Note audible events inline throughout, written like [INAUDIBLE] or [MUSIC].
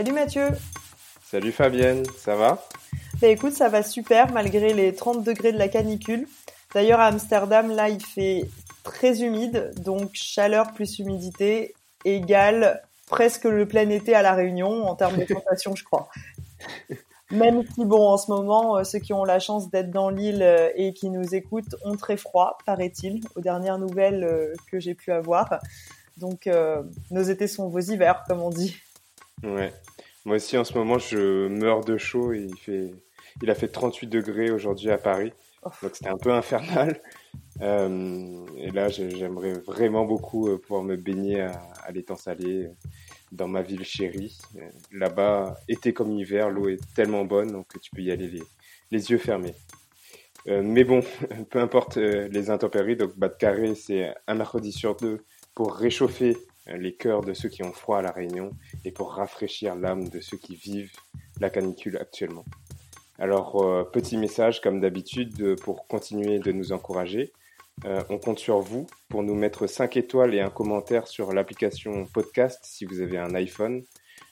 Salut Mathieu Salut Fabienne, ça va? Bah écoute, ça va super malgré les 30 degrés de la canicule. D'ailleurs à Amsterdam, là il fait très humide, donc chaleur plus humidité égale presque le plein été à la Réunion en termes de [LAUGHS] sensation, je crois. Même si bon, en ce moment, euh, ceux qui ont la chance d'être dans l'île euh, et qui nous écoutent ont très froid, paraît-il, aux dernières nouvelles euh, que j'ai pu avoir. Donc nos étés sont vos hivers, comme on dit. Ouais. Moi aussi, en ce moment, je meurs de chaud. Et il, fait... il a fait 38 degrés aujourd'hui à Paris. Oh. Donc c'était un peu infernal. [LAUGHS] Euh, et là, j'aimerais vraiment beaucoup euh, pouvoir me baigner à, à l'étang salé euh, dans ma ville chérie. Euh, Là-bas, été comme hiver, l'eau est tellement bonne donc que tu peux y aller les, les yeux fermés. Euh, mais bon, [LAUGHS] peu importe les intempéries, donc Carré, c'est un mercredi sur deux pour réchauffer les cœurs de ceux qui ont froid à La Réunion et pour rafraîchir l'âme de ceux qui vivent la canicule actuellement. Alors, euh, petit message comme d'habitude pour continuer de nous encourager. Euh, on compte sur vous pour nous mettre 5 étoiles et un commentaire sur l'application podcast si vous avez un iPhone.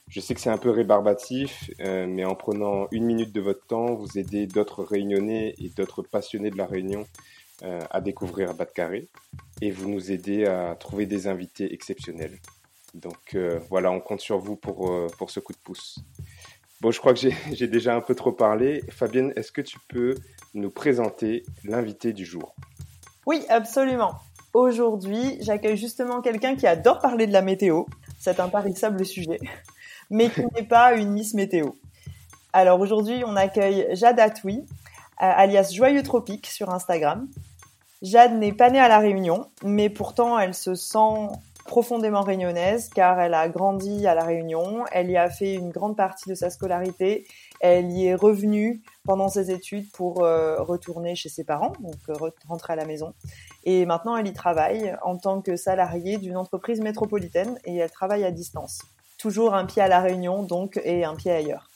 Je sais que c'est un peu rébarbatif, euh, mais en prenant une minute de votre temps, vous aidez d'autres réunionnais et d'autres passionnés de la Réunion à découvrir Bas de Carré et vous nous aidez à trouver des invités exceptionnels. Donc euh, voilà, on compte sur vous pour, euh, pour ce coup de pouce. Bon, je crois que j'ai [LAUGHS] déjà un peu trop parlé. Fabienne, est-ce que tu peux nous présenter l'invité du jour? Oui, absolument. Aujourd'hui, j'accueille justement quelqu'un qui adore parler de la météo, cet intarissable sujet, [LAUGHS] mais qui n'est pas une Miss Météo. Alors aujourd'hui, on accueille Jade Atoui, euh, alias Joyeux Tropique sur Instagram. Jade n'est pas née à La Réunion, mais pourtant elle se sent profondément réunionnaise car elle a grandi à La Réunion, elle y a fait une grande partie de sa scolarité, elle y est revenue pendant ses études pour euh, retourner chez ses parents, donc euh, re- rentrer à la maison. Et maintenant, elle y travaille en tant que salariée d'une entreprise métropolitaine et elle travaille à distance. Toujours un pied à la Réunion, donc, et un pied ailleurs.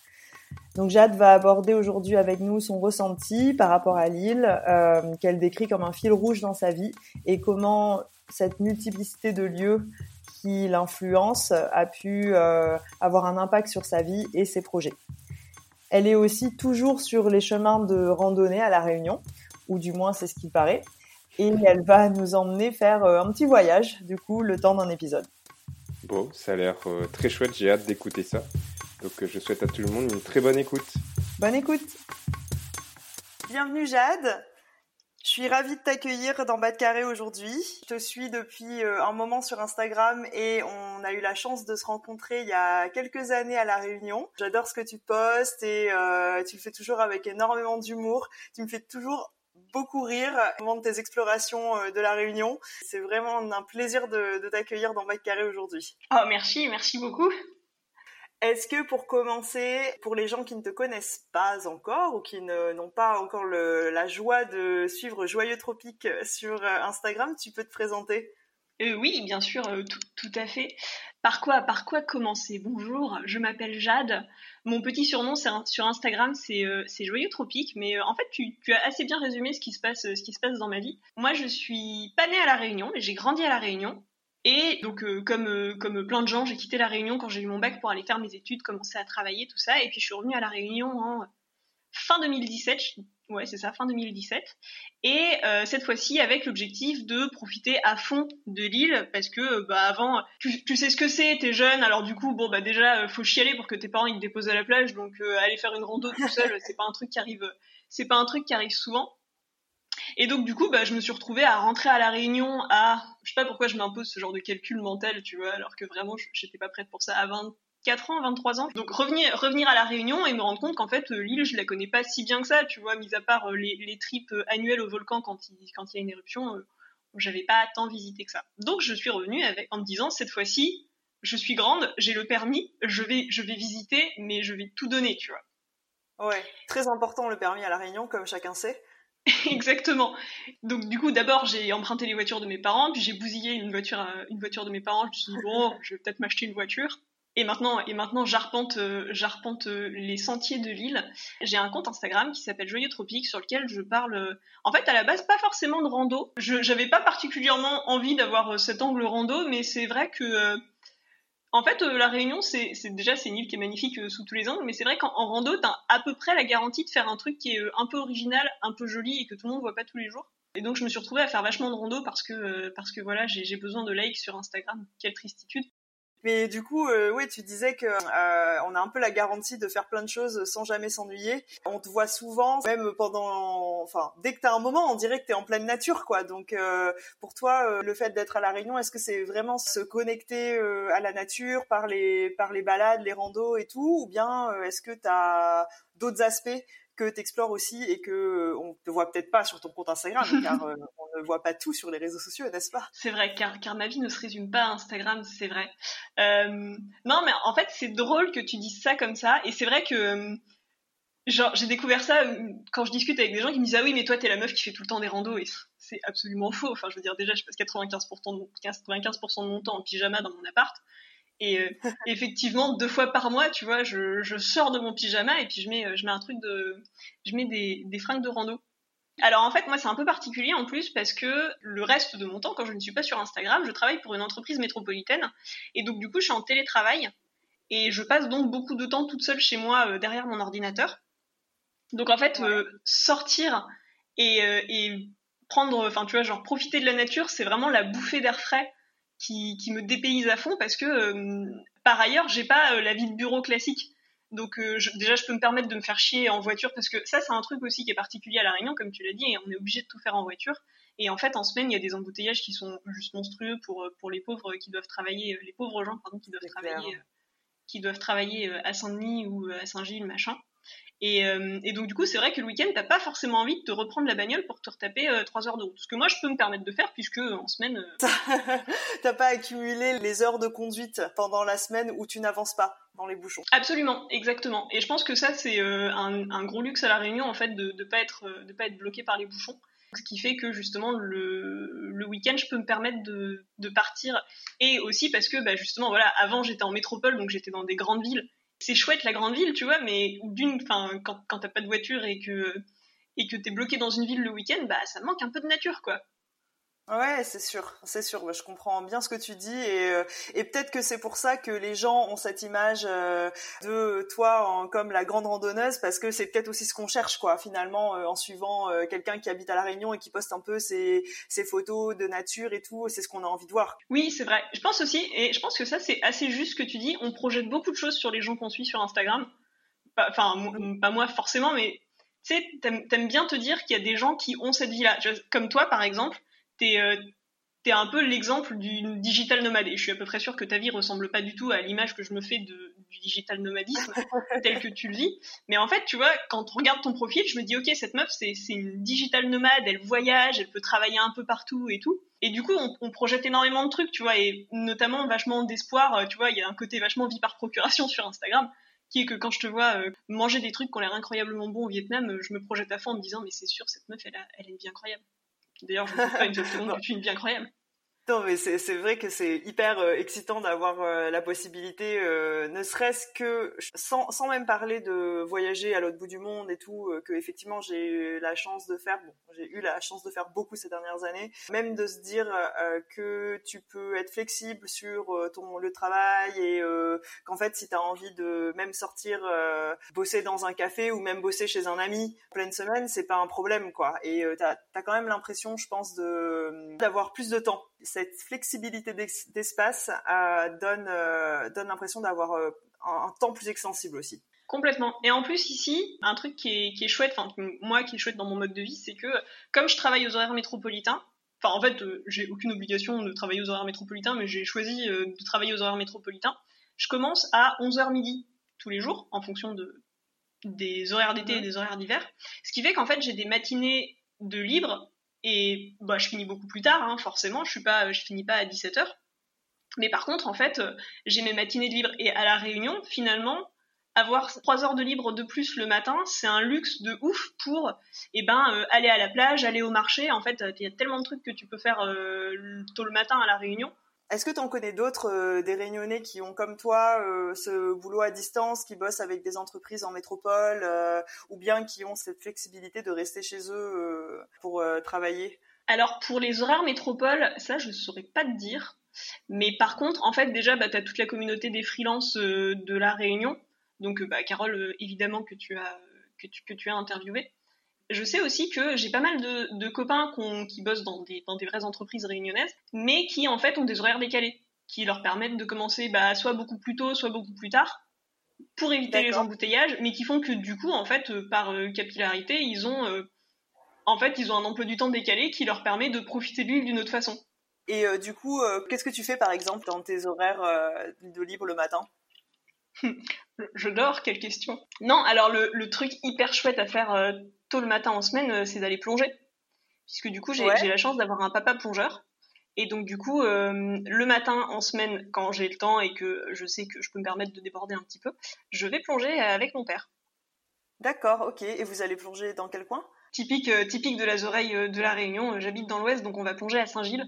Donc Jade va aborder aujourd'hui avec nous son ressenti par rapport à l'île, euh, qu'elle décrit comme un fil rouge dans sa vie, et comment cette multiplicité de lieux qui l'influencent a pu euh, avoir un impact sur sa vie et ses projets. Elle est aussi toujours sur les chemins de randonnée à La Réunion, ou du moins c'est ce qui paraît, et elle va nous emmener faire euh, un petit voyage, du coup, le temps d'un épisode. Bon, ça a l'air très chouette, j'ai hâte d'écouter ça. Donc euh, je souhaite à tout le monde une très bonne écoute. Bonne écoute Bienvenue Jade je suis ravie de t'accueillir dans Bas de Carré aujourd'hui. Je te suis depuis euh, un moment sur Instagram et on a eu la chance de se rencontrer il y a quelques années à La Réunion. J'adore ce que tu postes et euh, tu le fais toujours avec énormément d'humour. Tu me fais toujours beaucoup rire au moment de tes explorations de La Réunion. C'est vraiment un plaisir de, de t'accueillir dans Bas de Carré aujourd'hui. Oh, merci, merci beaucoup. Est-ce que pour commencer, pour les gens qui ne te connaissent pas encore ou qui n'ont pas encore la joie de suivre Joyeux Tropique sur euh, Instagram, tu peux te présenter? Euh, oui, bien sûr, euh, tout, à fait. Par quoi, par quoi commencer? Bonjour, je m'appelle Jade. Mon petit surnom sur Instagram, c'est Joyeux Tropique, mais en fait, tu, as assez bien résumé ce qui se passe, se passe dans ma vie. Moi, je suis pas née à la Réunion, mais j'ai grandi à la Réunion. Et donc, euh, comme euh, comme plein de gens, j'ai quitté la Réunion quand j'ai eu mon bac pour aller faire mes études, commencer à travailler, tout ça. Et puis, je suis revenue à la Réunion en fin 2017. je- Ouais, c'est ça, fin 2017. Et euh, cette fois-ci avec l'objectif de profiter à fond de l'île parce que bah avant tu, sais ce que c'est, t'es jeune, alors du coup bon bah déjà faut chialer pour que tes parents ils te déposent à la plage, donc aller faire une rando tout seul c'est pas un truc qui arrive, c'est pas un truc qui arrive souvent. Et donc du coup bah je me suis retrouvée à rentrer à la Réunion à je sais pas pourquoi je m'impose ce genre de calcul mental tu vois alors que vraiment j'étais pas prête pour ça à 24 ans, 23 ans. Donc revenir, à la Réunion et me rendre compte qu'en fait euh, l'île je la connais pas si bien que ça, tu vois, mis à part euh, les, trips euh, annuelles au volcan quand il, quand il y a une éruption, euh, j'avais pas tant visité que ça. Donc je suis revenue avec, en me disant cette fois-ci, je suis grande, j'ai le permis, je vais, je vais visiter, mais je vais tout donner, tu vois. Ouais, très important le permis à la Réunion, comme chacun sait. [LAUGHS] Exactement. Donc du coup, d'abord j'ai emprunté les voitures de mes parents, puis j'ai bousillé une voiture, euh, une voiture de mes parents. Je me suis dit bon, je vais peut-être m'acheter une voiture. Et maintenant, et maintenant, j'arpente, euh, j'arpente euh, les sentiers de l'île. J'ai un compte Instagram qui s'appelle Joyeux Tropique sur lequel je parle. En fait, à la base, pas forcément de rando. Je, j'avais pas particulièrement envie d'avoir cet angle rando, mais c'est vrai que en fait, euh, la Réunion, c'est déjà c'est une île qui est magnifique euh, sous tous les angles, mais c'est vrai qu'en rando, t'as à peu près la garantie de faire un truc qui est euh, un peu original, un peu joli et que tout le monde voit pas tous les jours. Et donc je me suis retrouvée à faire vachement de rando parce que parce que voilà, j'ai besoin de likes sur Instagram. Quelle tristitude. Mais du coup, euh, oui, tu disais que euh, on a un peu la garantie de faire plein de choses sans jamais s'ennuyer. On te voit souvent, même pendant, enfin, dès que t'as un moment, on dirait que t'es en pleine nature, quoi. Donc, euh, pour toi, euh, le fait d'être à la Réunion, est-ce que c'est vraiment se connecter à la nature par les par les balades, les randos et tout, ou bien est-ce que t'as d'autres aspects que tu explores aussi et que euh, on te voit peut-être pas sur ton compte Instagram [LAUGHS] car euh, on ne voit pas tout sur les réseaux sociaux, n'est-ce pas? C'est vrai, car, car ma vie ne se résume pas à Instagram, c'est vrai. Euh, non, mais en fait, c'est drôle que tu dises ça comme ça et c'est vrai que genre j'ai découvert ça quand je discute avec des gens qui me disent ah oui mais toi t'es la meuf qui fait tout le temps des randos et c'est absolument faux. Enfin je veux dire déjà je passe 95% de, 95% de mon temps en pyjama dans mon appart. Et euh, [LAUGHS] effectivement, deux fois par mois, tu vois, je, je, sors de mon pyjama et puis je mets, je mets un truc de, je mets des, des fringues de rando. Alors en fait, moi c'est un peu particulier en plus parce que le reste de mon temps, quand je ne suis pas sur Instagram, je travaille pour une entreprise métropolitaine et donc du coup je suis en télétravail et je passe donc beaucoup de temps toute seule chez moi euh, derrière mon ordinateur. Donc en fait, euh, sortir et, et prendre, enfin tu vois, genre profiter de la nature, c'est vraiment la bouffée d'air frais qui, me dépayse à fond parce que euh, par ailleurs j'ai pas euh, la vie de bureau classique. Donc euh, déjà je peux me permettre de me faire chier en voiture parce que ça c'est un truc aussi qui est particulier à la Réunion comme tu l'as dit et on est obligé de tout faire en voiture. Et en fait en semaine il y a des embouteillages qui sont juste monstrueux pour pour les pauvres qui doivent travailler les pauvres gens pardon qui doivent travailler qui doivent travailler à Saint-Denis ou à Saint-Gilles machin. Euh, et, donc du coup, c'est vrai que le week-end, t'as pas forcément envie de te reprendre la bagnole pour te retaper euh, 3 heures de route. Ce que moi, je peux me permettre de faire puisque en semaine... Euh, [LAUGHS] t'as pas accumulé les heures de conduite pendant la semaine où tu n'avances pas dans les bouchons. Absolument, exactement. Et je pense que ça, c'est euh, un, gros luxe à la Réunion, en fait, de ne pas, être, de pas être bloqué par les bouchons. Ce qui fait que justement le, le week-end, je peux me permettre de, de partir. Et aussi parce que bah, justement, voilà, avant j'étais en métropole, donc j'étais dans des grandes villes c'est chouette la grande ville, tu vois, mais d'une, enfin, quand, quand t'as pas de voiture et que et que t'es bloqué dans une ville le week-end, bah ça manque un peu de nature, quoi. Ouais, c'est sûr, c'est sûr. Je comprends bien ce que tu dis et, euh, et peut-être que c'est pour ça que les gens ont cette image euh, de toi comme la grande randonneuse parce que c'est peut-être aussi ce qu'on cherche quoi. Finalement, euh, en suivant quelqu'un qui habite à la Réunion et qui poste un peu ses, ses photos de nature et tout, c'est ce qu'on a envie de voir. Oui, c'est vrai. Je pense aussi et je pense que ça c'est assez juste ce que tu dis. On projette beaucoup de choses sur les gens qu'on suit sur Instagram. Enfin, pas moi forcément, mais tu sais, t'aimes bien te dire qu'il y a des gens qui ont cette vie-là, comme toi par exemple t'es euh, es un peu l'exemple du digital nomade. Et je suis à peu près sûre que ta vie ressemble pas du tout à l'image que je me fais de, du digital nomadisme [LAUGHS] tel que tu le vis. Mais en fait, tu vois, quand on regarde ton profil, je me dis, ok, cette meuf, c'est une digital nomade, elle voyage, elle peut travailler un peu partout et tout. Et du coup, on, on projette énormément de trucs, tu vois, et notamment vachement d'espoir. Euh, tu vois, il y a un côté vachement vie par procuration sur Instagram qui est que quand je te vois euh, manger des trucs qui ont l'air incroyablement bons au Vietnam, je me projette à fond en me disant mais c'est sûr cette meuf elle a, elle a une vie incroyable. D'ailleurs, je ne sais pas exactement que tu une vie incroyable. Non, mais c'est vrai que c'est hyper euh, excitant d'avoir euh, la possibilité, euh, ne serait-ce que sans, sans même parler de voyager à l'autre bout du monde et tout, que effectivement j'ai eu la chance de faire. Bon, j'ai eu la chance de faire beaucoup ces dernières années. Même de se dire que tu peux être flexible sur ton le travail et qu'en fait si tu as envie de même sortir, bosser dans un café ou même bosser chez un ami pleine semaine, c'est pas un problème quoi. Et t'as as quand même l'impression, je pense, de d'avoir plus de temps cette flexibilité d'espace euh, donne, euh, donne l'impression d'avoir euh, un, temps plus extensible aussi. Complètement. Et en plus ici, un truc qui est, qui est chouette, enfin moi qui est chouette dans mon mode de vie, c'est que comme je travaille aux horaires métropolitains, enfin en fait j'ai aucune obligation de travailler aux horaires métropolitains, mais j'ai choisi de travailler aux horaires métropolitains. Je commence à 11h midi tous les jours en fonction de des horaires d'été et des horaires d'hiver, ce qui fait qu'en fait j'ai des matinées de libre et bah, je finis beaucoup plus tard, hein, forcément, je suis pas, je finis pas à 17h. Mais par contre, en fait, j'ai mes matinées de libre. Et à la réunion, finalement, avoir trois heures de libre de plus le matin, c'est un luxe de ouf pour eh ben, euh, aller à la plage, aller au marché. En fait, il y a tellement de trucs que tu peux faire euh, tôt le matin à la réunion. Est-ce que tu en connais d'autres, euh, des réunionnais qui ont comme toi ce boulot à distance, qui bossent avec des entreprises en métropole, ou bien qui ont cette flexibilité de rester chez eux pour travailler? Alors pour les horaires métropole, ça je ne saurais pas te dire. Mais par contre, en fait, déjà, bah, tu as toute la communauté des freelances de la Réunion donc, euh, bah, Carole, euh, évidemment que tu as que tu, que tu as interviewé. Je sais aussi que j'ai pas mal de, copains qui bossent dans des, dans des vraies entreprises réunionnaises, mais qui en fait ont des horaires décalés, qui leur permettent de commencer bah, soit beaucoup plus tôt, soit beaucoup plus tard, pour éviter les embouteillages, mais qui font que du coup, en fait, euh, par capillarité, ils ont, en fait, ils ont un emploi du temps décalé qui leur permet de profiter de l'île d'une autre façon. Et du coup, qu'est-ce que tu fais par exemple dans tes horaires de libre le matin? Je dors, quelle question. Non, alors le, truc hyper chouette à faire euh, tôt le matin en semaine, euh, c'est d'aller plonger. Puisque du coup, j'ai la chance d'avoir un papa plongeur. Et donc du coup, euh, le matin en semaine, quand j'ai le temps et que je sais que je peux me permettre de déborder un petit peu, je vais plonger avec mon père. D'accord, ok. Et vous allez plonger dans quel coin? Typique, typique de la oreilles de la Réunion. J'habite dans l'Ouest, donc on va plonger à Saint-Gilles.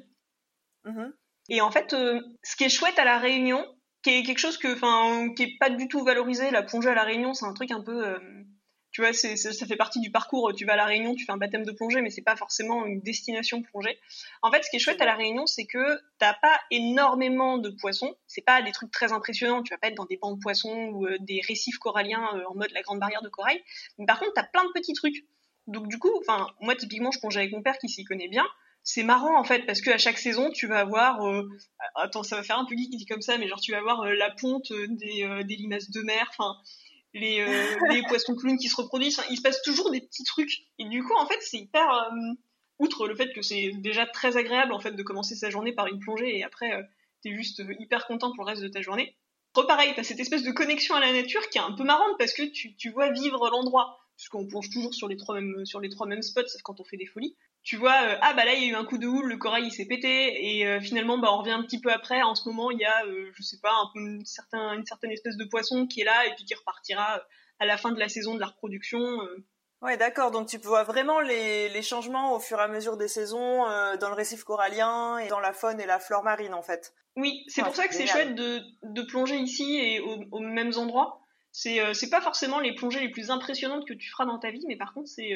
Mhm. Et en fait, ce qui est chouette à la Réunion, qui est quelque chose que, enfin, qui est pas du tout valorisé. La plongée à la Réunion, c'est un truc un peu, euh, tu vois, c'est, ça fait partie du parcours. Tu vas à la Réunion, tu fais un baptême de plongée, mais c'est pas forcément une destination plongée. En fait, ce qui est chouette à la Réunion, c'est que t'as pas énormément de poissons. C'est pas des trucs très impressionnants. Tu vas pas être dans des bancs de poissons ou euh, des récifs coralliens euh, en mode la grande barrière de corail. Mais par contre, t'as plein de petits trucs. Donc du coup, enfin, moi typiquement, je plonge avec mon père qui s'y connaît bien c'est marrant en fait parce que à chaque saison tu vas avoir euh, attends ça va faire un peu qui dit comme ça mais genre tu vas avoir euh, la ponte euh, des, des limaces de mer enfin les, [LAUGHS] les poissons clowns qui se reproduisent il se passe toujours des petits trucs. Et du coup en fait c'est hyper outre le fait que c'est déjà très agréable en fait de commencer sa journée par une plongée et après t'es juste hyper content pour le reste de ta journée. Repareil t'as cette espèce de connexion à la nature qui est un peu marrante parce que tu, tu vois vivre l'endroit. Puisqu'on plonge toujours sur les trois mêmes sur les trois mêmes spots sauf quand on fait des folies tu vois, euh, ah bah là il y a eu un coup de houle, le corail il s'est pété, et euh, finalement bah on revient un petit peu après. En ce moment il y a, euh, je sais pas, un, une, certain, une certaine espèce de poisson qui est là et puis qui repartira à la fin de la saison de la reproduction. Ouais, d'accord. Donc tu vois vraiment les, les, changements au fur et à mesure des saisons dans le récif corallien et dans la faune et la flore marine en fait. Oui, c'est pour ça que c'est chouette de, de, plonger ici et aux mêmes endroits. C'est c'est pas forcément les plongées les plus impressionnantes que tu feras dans ta vie, mais par contre c'est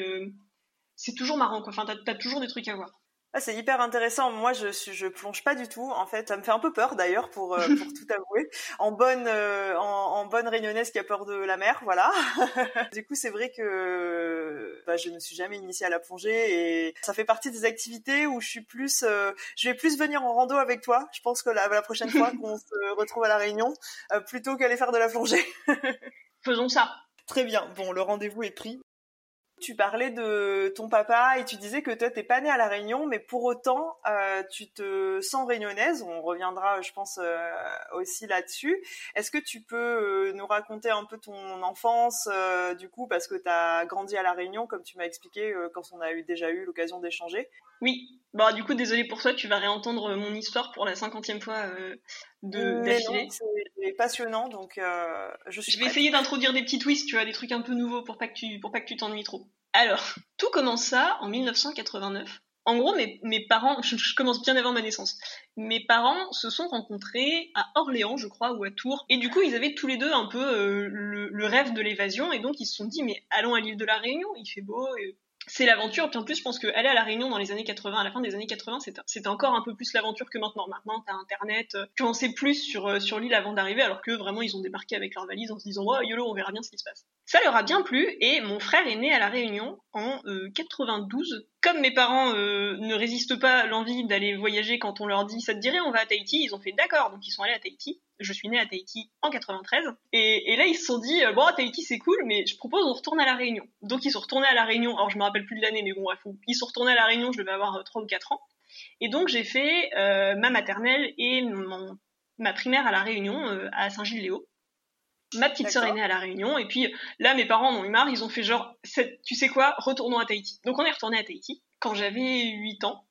c'est toujours marrant, quoi. Enfin, t'as as toujours des trucs à voir. Ah, c'est hyper intéressant. Moi, je je plonge pas du tout. En fait, ça me fait un peu peur d'ailleurs, pour, euh, [LAUGHS] pour tout avouer. En bonne, euh, en, bonne réunionnaise qui a peur de la mer, voilà. [LAUGHS] du coup, c'est vrai que bah, je ne suis jamais initiée à la plongée et ça fait partie des activités où je suis plus, euh, je vais plus venir en rando avec toi. Je pense que la, la prochaine fois [LAUGHS] qu'on se retrouve à la Réunion, plutôt qu'aller faire de la plongée. Faisons ça. Très bien. Bon, le rendez-vous est pris. Tu parlais de ton papa et tu disais que toi t'es pas née à la Réunion, mais pour autant euh, tu te sens réunionnaise. On reviendra, je pense, euh, aussi là-dessus. Est-ce que tu peux euh, nous raconter un peu ton enfance, du coup, parce que tu as grandi à la Réunion, comme tu m'as expliqué quand on a eu déjà eu l'occasion d'échanger? Oui. Bah du coup, désolé pour toi, tu vas réentendre mon histoire pour la cinquantième fois de d'affilée. C'est passionnant, donc je suis. Je vais essayer d'introduire des petits twists, tu vois, des trucs un peu nouveaux pour pas que tu pour pas que tu t'ennuies trop. Alors, [LAUGHS] tout commence ça en 1989. En gros, mes, mes parents, [LAUGHS] je, commence bien avant ma naissance, mes parents se sont rencontrés à Orléans, je crois, ou à Tours, et du coup, ils avaient tous les deux un peu euh, le, rêve de l'évasion, et donc ils se sont dit, mais allons à l'île de la Réunion, il fait beau, et c'est l'aventure. Puis en plus, je pense qu'aller à la Réunion dans les années 80, à la fin des années 80, c'était encore un peu plus l'aventure que maintenant. Maintenant, t'as Internet, euh, tu en sais plus sur, euh, sur l'île avant d'arriver, alors que vraiment, ils ont débarqué avec leurs valises en se disant, oh, yolo, on verra bien ce qui se passe. Ça leur a bien plu, et mon frère est né à la Réunion en 92. Euh, Comme mes parents ne résistent pas à l'envie d'aller voyager quand on leur dit, ça te dirait, on va à Tahiti, ils ont fait d'accord, donc ils sont allés à Tahiti je suis née à Tahiti en 93. Et, là, ils se sont dit, euh, bon, Tahiti, c'est cool, mais je propose on retourne à La Réunion. Donc, ils sont retournés à La Réunion. Alors, je me rappelle plus de l'année, mais bon, bref, ils sont retournés à La Réunion, je devais avoir 3 euh, ou 4 ans. Et donc, j'ai fait euh, ma maternelle et ma primaire à La Réunion, à Saint-Gilles-Léo. Ma petite sœur est née à La Réunion. Et puis, là, mes parents en ont eu marre. Ils ont fait genre, tu sais quoi, retournons à Tahiti. Donc, on est retourné à Tahiti. quand j'avais 8 ans.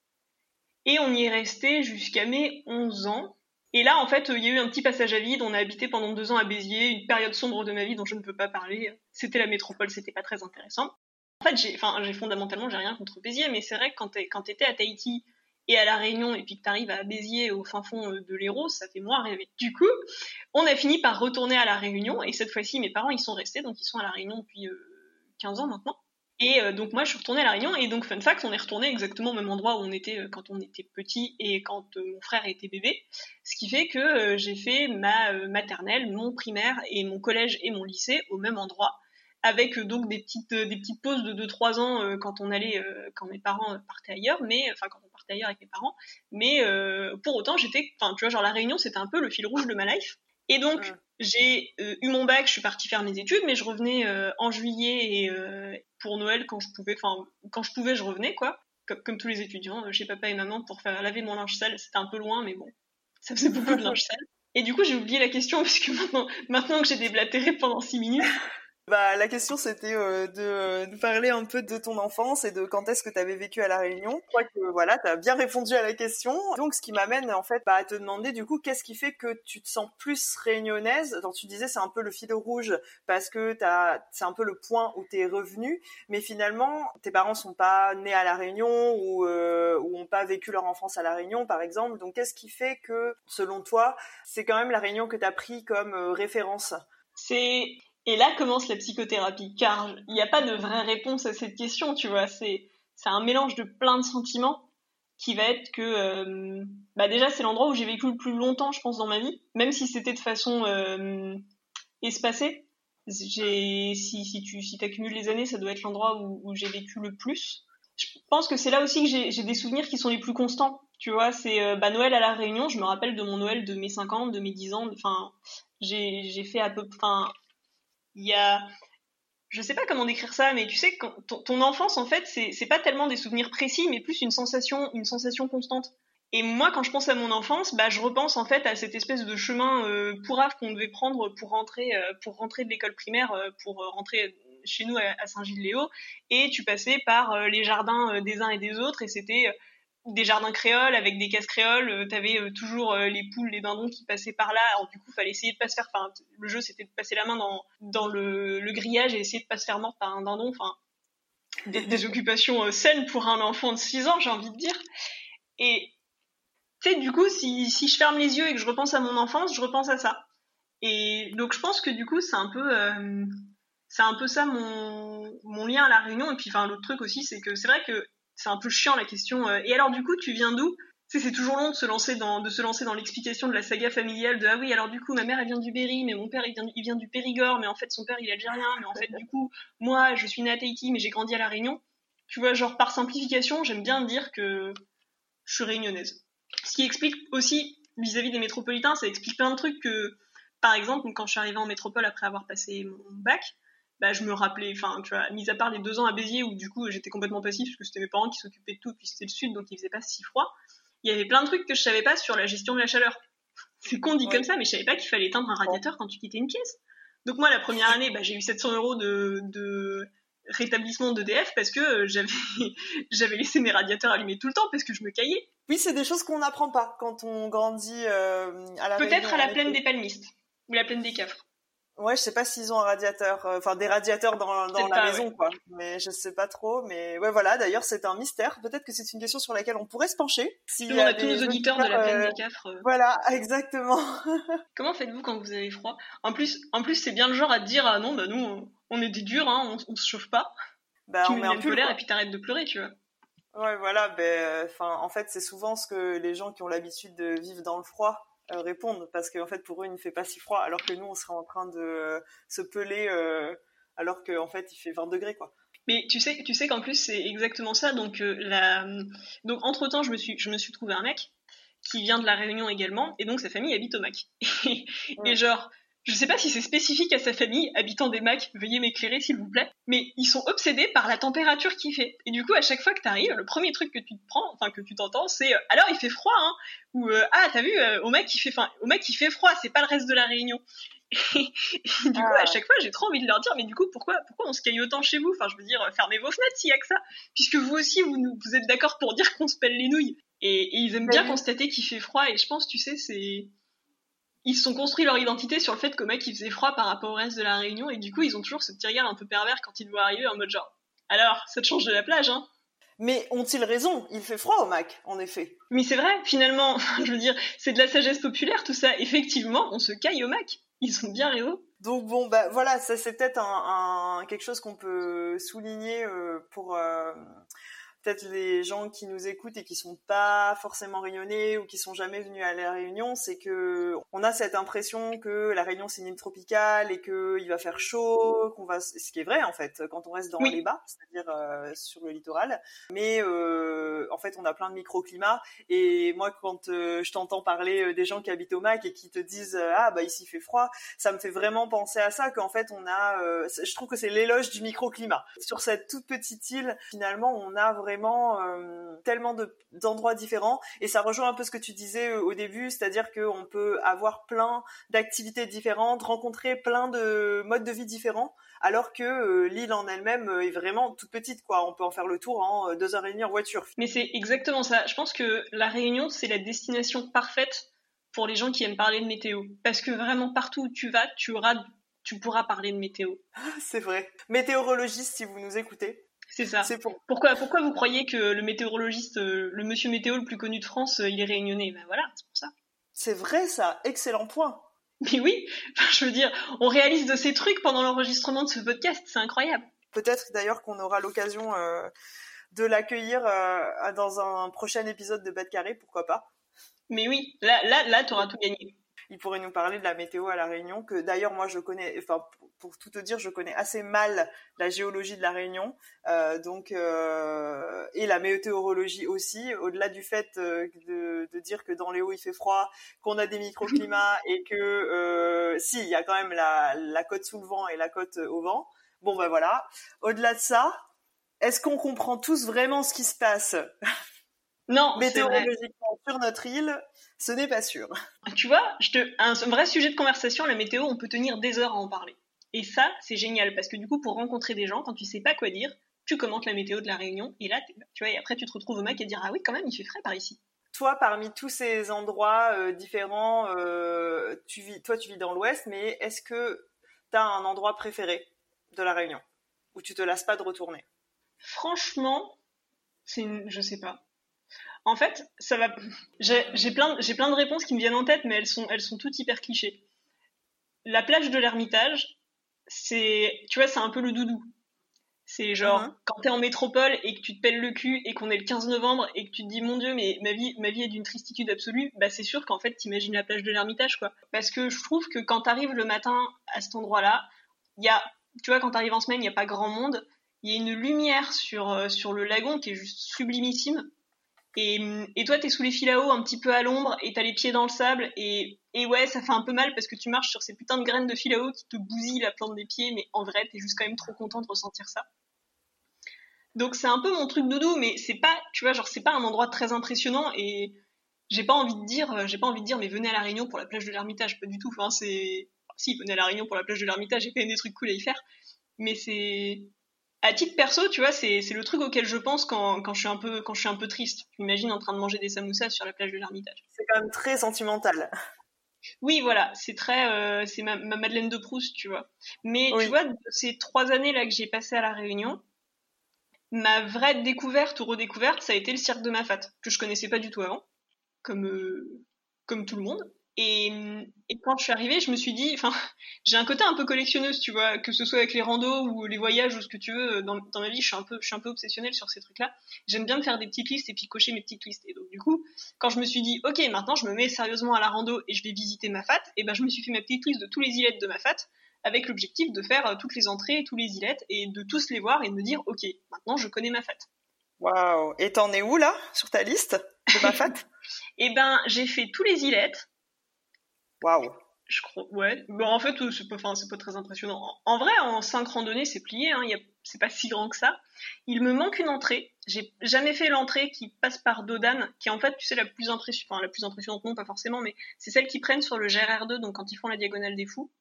Et on y est resté jusqu'à mes 11 ans. Et là, en fait, il y a eu un petit passage à vide. On a habité pendant deux ans à Béziers, une période sombre de ma vie dont je ne peux pas parler. C'était la métropole, c'était pas très intéressant. En fait, j'ai, enfin, j'ai fondamentalement, j'ai rien contre Béziers, mais c'est vrai que quand, quand t'étais à Tahiti et à La Réunion, et puis que t'arrives à Béziers, au fin fond euh, de l'Hérault, ça fait moins rêver. Du coup, on a fini par retourner à La Réunion, et cette fois-ci, mes parents, ils sont restés, donc ils sont à La Réunion depuis 15 euh, ans maintenant. Et euh, donc moi, je suis retournée à La Réunion, et donc fun fact, on est retourné exactement au même endroit où on était quand on était petit et quand mon frère était bébé, ce qui fait que j'ai fait ma maternelle, mon primaire et mon collège et mon lycée au même endroit. Avec euh, donc des petites euh, des petites pauses de 2-3 ans euh, quand on allait quand mes parents partaient ailleurs mais enfin quand on partait ailleurs avec mes parents. Mais pour autant j'étais enfin tu vois genre la réunion c'était un peu le fil rouge de ma life. Et donc j'ai eu mon bac je suis partie faire mes études mais je revenais en juillet et pour Noël quand je pouvais enfin quand je pouvais je revenais quoi. Comme, tous les étudiants chez papa et maman pour faire laver mon linge sale. C'était un peu loin mais bon ça faisait beaucoup de linge sale. Et du coup, j'ai oublié la question [LAUGHS] parce que maintenant, que j'ai déblatéré pendant 6 minutes, bah, la question c'était euh, de, parler un peu de ton enfance et de quand est-ce que tu avais vécu à La Réunion. Je crois que voilà, tu as bien répondu à la question. Donc ce qui m'amène en fait bah, à te demander du coup qu'est-ce qui fait que tu te sens plus réunionnaise? Tu disais c'est un peu le fil rouge parce que c'est un peu le point où tu es revenu, mais finalement tes parents sont pas nés à La Réunion ou, euh, pas vécu leur enfance à La Réunion par exemple. Donc qu'est-ce qui fait que selon toi c'est quand même La Réunion que tu as pris comme euh, référence? C'est et là commence la psychothérapie, car il n'y a pas de vraie réponse à cette question, tu vois. C'est un mélange de plein de sentiments qui va être que, euh, bah déjà, c'est l'endroit où j'ai vécu le plus longtemps, je pense, dans ma vie, même si c'était de façon euh, espacée. Si, si tu si accumules les années, ça doit être l'endroit où, j'ai vécu le plus. Je pense que c'est là aussi que j'ai des souvenirs qui sont les plus constants. Tu vois, c'est euh, bah, Noël à La Réunion. Je me rappelle de mon Noël de mes 5 ans, de mes 10 ans. Enfin, j'ai fait à peu près il y a je sais pas comment décrire ça, mais tu sais, quand, ton, enfance, en fait, c'est pas tellement des souvenirs précis, mais plus une sensation, une sensation constante. Et moi, quand je pense à mon enfance, bah, je repense en fait à cette espèce de chemin euh, pourrave qu'on devait prendre pour rentrer, euh, pour rentrer de l'école primaire, euh, pour rentrer chez nous à, à Saint-Gilles-Léo. Et tu passais par les jardins des uns et des autres, et c'était des jardins créoles avec des cases créoles, euh, t'avais euh, toujours euh, les poules, les dindons qui passaient par là. Alors du coup, fallait essayer de pas se faire. Enfin, le jeu c'était de passer la main dans dans le, le, grillage et essayer de pas se faire mordre par un dindon. Enfin, des, occupations saines pour un enfant de 6 ans, j'ai envie de dire. Et tu sais, du coup, si si je ferme les yeux et que je repense à mon enfance, je repense à ça. Et donc je pense que du coup, c'est un peu c'est un peu ça mon mon lien à la Réunion. Et puis enfin l'autre truc aussi, c'est que c'est vrai que c'est un peu chiant la question. Euh. Et alors du coup, tu viens d'où? C'est toujours long de se lancer dans l'explication de la saga familiale de ah oui alors du coup ma mère elle vient du Berry mais mon père il vient, il vient du Périgord mais en fait son père il est algérien mais en fait du coup moi je suis née à Tahiti mais j'ai grandi à la Réunion tu vois genre par simplification j'aime bien dire que je suis réunionnaise ce qui explique aussi vis-à-vis des métropolitains ça explique plein de trucs que par exemple quand je suis arrivée en métropole après avoir passé mon bac bah, je me rappelais, enfin, tu vois, mis à part les deux ans à Béziers où du coup j'étais complètement passif parce que c'était mes parents qui s'occupaient de tout, puis c'était le sud donc il faisait pas si froid. Il y avait plein de trucs que je savais pas sur la gestion de la chaleur. [LAUGHS] C'est con dit comme ça, mais je savais pas qu'il fallait éteindre un radiateur quand tu quittais une pièce. Donc moi, la première année, bah, j'ai eu 700 euros de, de rétablissement d'EDF parce que euh, j'avais [LAUGHS] j'avais laissé mes radiateurs allumés tout le temps parce que je me caillais. Oui, c'est des choses qu'on n'apprend pas quand on grandit euh, à la Peut-être à la plaine des palmistes ou la plaine des cafres. Ouais, je sais pas s'ils ont un radiateur, euh, enfin des radiateurs dans, dans la maison, quoi. Mais je sais pas trop. Mais ouais, voilà. D'ailleurs, c'est un mystère. Peut-être que c'est une question sur laquelle on pourrait se pencher. Si on a tous nos auditeurs de la plaine des Cafres. Euh. Voilà, [LAUGHS] exactement. [LAUGHS] Comment faites-vous quand vous avez froid? En plus, en plus, c'est bien le genre à dire ah non, bah nous, on est des durs, hein, on, se chauffe pas. Bah, tu on met un peu l'air et puis t'arrêtes de pleurer, tu vois. Ouais, voilà. Ben, enfin, en fait, c'est souvent ce que les gens qui ont l'habitude de vivre dans le froid euh, répondre parce qu'en fait pour eux il ne fait pas si froid alors que nous on serait en train de euh, se peler euh, alors qu'en fait il fait 20 degrés quoi. Mais tu sais, tu sais qu'en plus c'est exactement ça. Donc, la... donc entre temps, je me suis, je me suis trouvé un mec qui vient de la Réunion également, et donc sa famille habite au Mac. [LAUGHS] et genre, je sais pas si c'est spécifique à sa famille, habitant des Macs, veuillez m'éclairer s'il vous plaît, mais ils sont obsédés par la température qu'il fait. Et du coup, à chaque fois que t'arrives, le premier truc que tu te prends, enfin que tu t'entends, c'est euh, alors il fait froid, hein, ou euh, ah t'as vu, euh, au mec il fait, enfin au mec il fait froid, c'est pas le reste de la Réunion. [LAUGHS] Et, du coup, à Ah. chaque fois, j'ai trop envie de leur dire, mais du coup, pourquoi, pourquoi on se caille autant chez vous? Enfin, je veux dire, fermez vos fenêtres s'il y a que ça. Puisque vous aussi, vous, vous êtes d'accord pour dire qu'on se pèle les nouilles. Et, et ils aiment Mais bien constater qu'il fait froid. Et je pense, tu sais, c'est. Ils se sont construits leur identité sur le fait qu'au mec, il faisait froid par rapport au reste de la Réunion. Et du coup, ils ont toujours ce petit regard un peu pervers quand ils voient arriver en mode genre. Alors, ça te change de la plage, hein Mais ont-ils raison? Il fait froid au Mac, en effet. Mais c'est vrai, finalement, [LAUGHS] je veux dire, c'est de la sagesse populaire tout ça. Effectivement, on se caille au Mac. Ils sont bien raison. Donc bon, bah voilà, ça c'est peut-être un, un- quelque chose qu'on peut souligner euh, pour euh, peut-être les gens qui nous écoutent et qui sont pas forcément réunionnais ou qui sont jamais venus à la Réunion, c'est que on a cette impression que la Réunion c'est une île tropicale et que il va faire chaud, qu'on va, ce qui est vrai en fait quand on reste dans Oui. les bas, c'est-à-dire euh, sur le littoral. Mais euh, en fait, on a plein de microclimats et moi quand euh, je t'entends parler euh, des gens qui habitent au Mac et qui te disent ah bah ici il fait froid, ça me fait vraiment penser à ça qu'en fait on a euh, je trouve que c'est l'éloge du microclimat sur cette toute petite île finalement on a vraiment euh, tellement de d'endroits différents et ça rejoint un peu ce que tu disais euh, au début c'est-à-dire qu'on peut avoir plein d'activités différentes rencontrer plein de modes de vie différents alors que euh, l'île en elle-même euh, est vraiment toute petite quoi on peut en faire le tour en deux heures et demie en voiture Mais c'est exactement ça. Je pense que la Réunion, c'est la destination parfaite pour les gens qui aiment parler de météo. Parce que vraiment, partout où tu vas, tu, auras, tu pourras parler de météo. [LAUGHS] c'est vrai météorologiste si vous nous écoutez C'est ça. c'est pour Pourquoi, pourquoi vous croyez que le météorologiste, euh, le monsieur météo le plus connu de France, euh, il est réunionnais? Ben voilà, c'est pour ça. c'est vrai ça excellent point Mais oui, [LAUGHS] enfin, je veux dire, on réalise de ces trucs pendant l'enregistrement de ce podcast, c'est incroyable. Peut-être d'ailleurs qu'on aura l'occasion euh, de l'accueillir euh, dans un prochain épisode de Bête Carré, pourquoi pas. Mais oui, là, là, là, t'auras tout gagné. Il pourrait nous parler de la météo à La Réunion, que d'ailleurs moi je connais, enfin pour, tout te dire, je connais assez mal la géologie de La Réunion, euh, donc euh, et la météorologie aussi. Au-delà du fait euh, de, de dire que dans les hauts il fait froid, qu'on a des microclimats [LAUGHS] et que euh, si il y a quand même la, la côte sous le vent et la côte au vent. Bon ben voilà. Au-delà de ça, est-ce qu'on comprend tous vraiment ce qui se passe? Non, [LAUGHS] météorologiquement sur notre île Ce n'est pas sûr. Tu vois, je te, un, vrai sujet de conversation, la météo, on peut tenir des heures à en parler. Et ça, c'est génial parce que du coup, pour rencontrer des gens, quand tu sais pas quoi dire, tu commentes la météo de la Réunion et là, tu vois, et après tu te retrouves au Mac et dire ah oui, quand même, il fait frais par ici. Toi, parmi tous ces endroits euh, différents, euh, tu vis, toi, tu vis dans l'Ouest, mais est-ce que tu as un endroit préféré de la Réunion où tu te lasses pas de retourner? Franchement, c'est une, je sais pas. En fait, ça va. J'ai plein, j'ai plein de réponses qui me viennent en tête, mais elles sont, elles sont toutes hyper clichés. La plage de l'Ermitage, c'est, tu vois, c'est un peu le doudou. C'est genre Mhm. quand t'es en métropole et que tu te pelles le cul et qu'on est le 15 novembre et que tu te dis mon dieu mais ma vie, ma vie est d'une tristitude absolue, bah c'est sûr qu'en fait t'imagines la plage de l'Ermitage quoi. Parce que je trouve que quand t'arrives le matin à cet endroit-là, il y a, tu vois, quand t'arrives en semaine, il y a pas grand monde il y a une lumière sur, euh, sur le lagon qui est juste sublimissime. Et, hum, et toi, t'es sous les fils à eau, un petit peu à l'ombre, et t'as les pieds dans le sable. Et, et ouais, ça fait un peu mal parce que tu marches sur ces putains de graines de fil à eau qui te bousillent la plante des pieds, mais en vrai, t'es juste quand même trop content de ressentir ça. Donc c'est un peu mon truc doudou, mais c'est pas, tu vois, genre c'est pas un endroit très impressionnant et j'ai pas envie de dire, euh, j'ai pas envie de dire, mais venez à la Réunion pour la plage de l'Ermitage, pas du tout. Enfin, c'est, si venez à la Réunion pour la plage de l'Ermitage, j'ai quand même des trucs cool à y faire, mais c'est, à titre perso, tu vois, c'est le truc auquel je pense quand, quand je suis un peu quand je suis un peu triste. Je m'imagine en train de manger des samoussas sur la plage de l'Ermitage. C'est quand même très sentimental. Oui, voilà, c'est très euh, c'est ma, ma Madeleine de Proust, tu vois. Mais Oui. tu vois, de ces trois années là que j'ai passé à la Réunion, ma vraie découverte ou redécouverte, ça a été le cirque de Mafat, que je connaissais pas du tout avant, comme euh, comme tout le monde. Et, et quand je suis arrivée, je me suis dit, enfin, j'ai un côté un peu collectionneuse, tu vois, que ce soit avec les randos ou les voyages ou ce que tu veux. Dans, dans ma vie, je suis un peu, je suis un peu obsessionnelle sur ces trucs-là. J'aime bien me faire des petites listes et puis cocher mes petites listes. Et donc, du coup, quand je me suis dit, ok, maintenant je me mets sérieusement à la rando et je vais visiter ma fat, et ben je me suis fait ma petite liste de tous les îlettes de ma fat avec l'objectif de faire euh, toutes les entrées, tous les îlettes et de tous les voir et de me dire, ok, maintenant je connais ma fat. Waouh Et t'en es où là sur ta liste de ma fat? [LAUGHS] Et ben j'ai fait tous les îlettes. Waouh Je crois, ouais. Bon, en fait, euh, c'est pas, pas très impressionnant. En, vrai, en 5 randonnées, c'est plié, hein, c'est pas si grand que ça. Il me manque une entrée. J'ai jamais fait l'entrée qui passe par Dodane, qui est en fait, tu sais, la plus impressionnante, enfin, la plus impressionnante, non, pas forcément, mais c'est celle qui prennent sur le GRR2, donc quand ils font la diagonale des fous.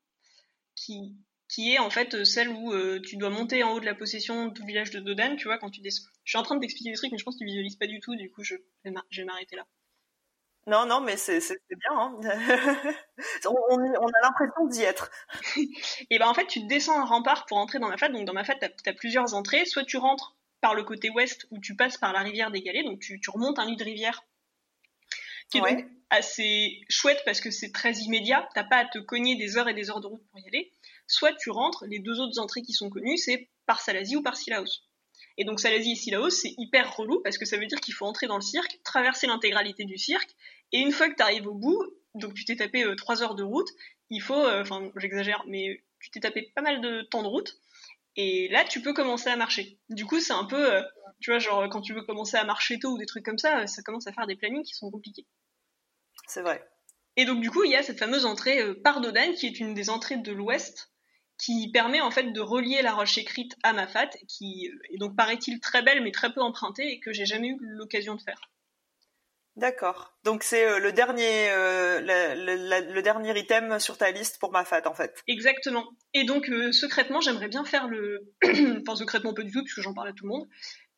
qui, est en fait celle où tu dois monter en haut de la possession du village de Dodan, tu vois, quand tu descends. Je suis en train de t'expliquer des trucs, mais je pense que tu visualises pas du tout, du coup, je vais m'arrêter là. Non, non, mais c'est bien. Hein. [LAUGHS] on, a l'impression d'y être. [LAUGHS] et ben en fait, tu descends un rempart pour entrer dans ma fat. Donc dans ma fat, tu as, plusieurs entrées. Soit tu rentres par le côté ouest où tu passes par la rivière des Galets. Donc tu, remontes un lit de rivière qui est assez chouette parce que c'est très immédiat. T'as pas à te cogner des heures et des heures de route pour y aller. Soit tu rentres, les deux autres entrées qui sont connues, c'est par Salazie ou par Silaos. Et donc Salazie et Silaos, c'est hyper relou parce que ça veut dire qu'il faut entrer dans le cirque, traverser l'intégralité du cirque et une fois que tu arrives au bout, donc tu t'es tapé euh, trois heures de route, il faut, euh, enfin j'exagère, mais tu t'es tapé pas mal de temps de route, et là tu peux commencer à marcher. Du coup c'est un peu, euh, tu vois, genre quand tu veux commencer à marcher tôt ou des trucs comme ça, ça commence à faire des plannings qui sont compliqués. C'est vrai. Et donc du coup il y a cette fameuse entrée par Dodane qui est une des entrées de l'ouest qui permet en fait de relier la roche écrite à Mafat, qui est donc paraît-il très belle mais très peu empruntée et que j'ai jamais eu l'occasion de faire. D'accord. Donc c'est euh, le dernier euh, le, dernier item sur ta liste pour ma fat en fait. Exactement. Et donc euh, secrètement, j'aimerais bien faire le [CLEARS THROAT] enfin secrètement pas du tout puisque j'en parle à tout le monde,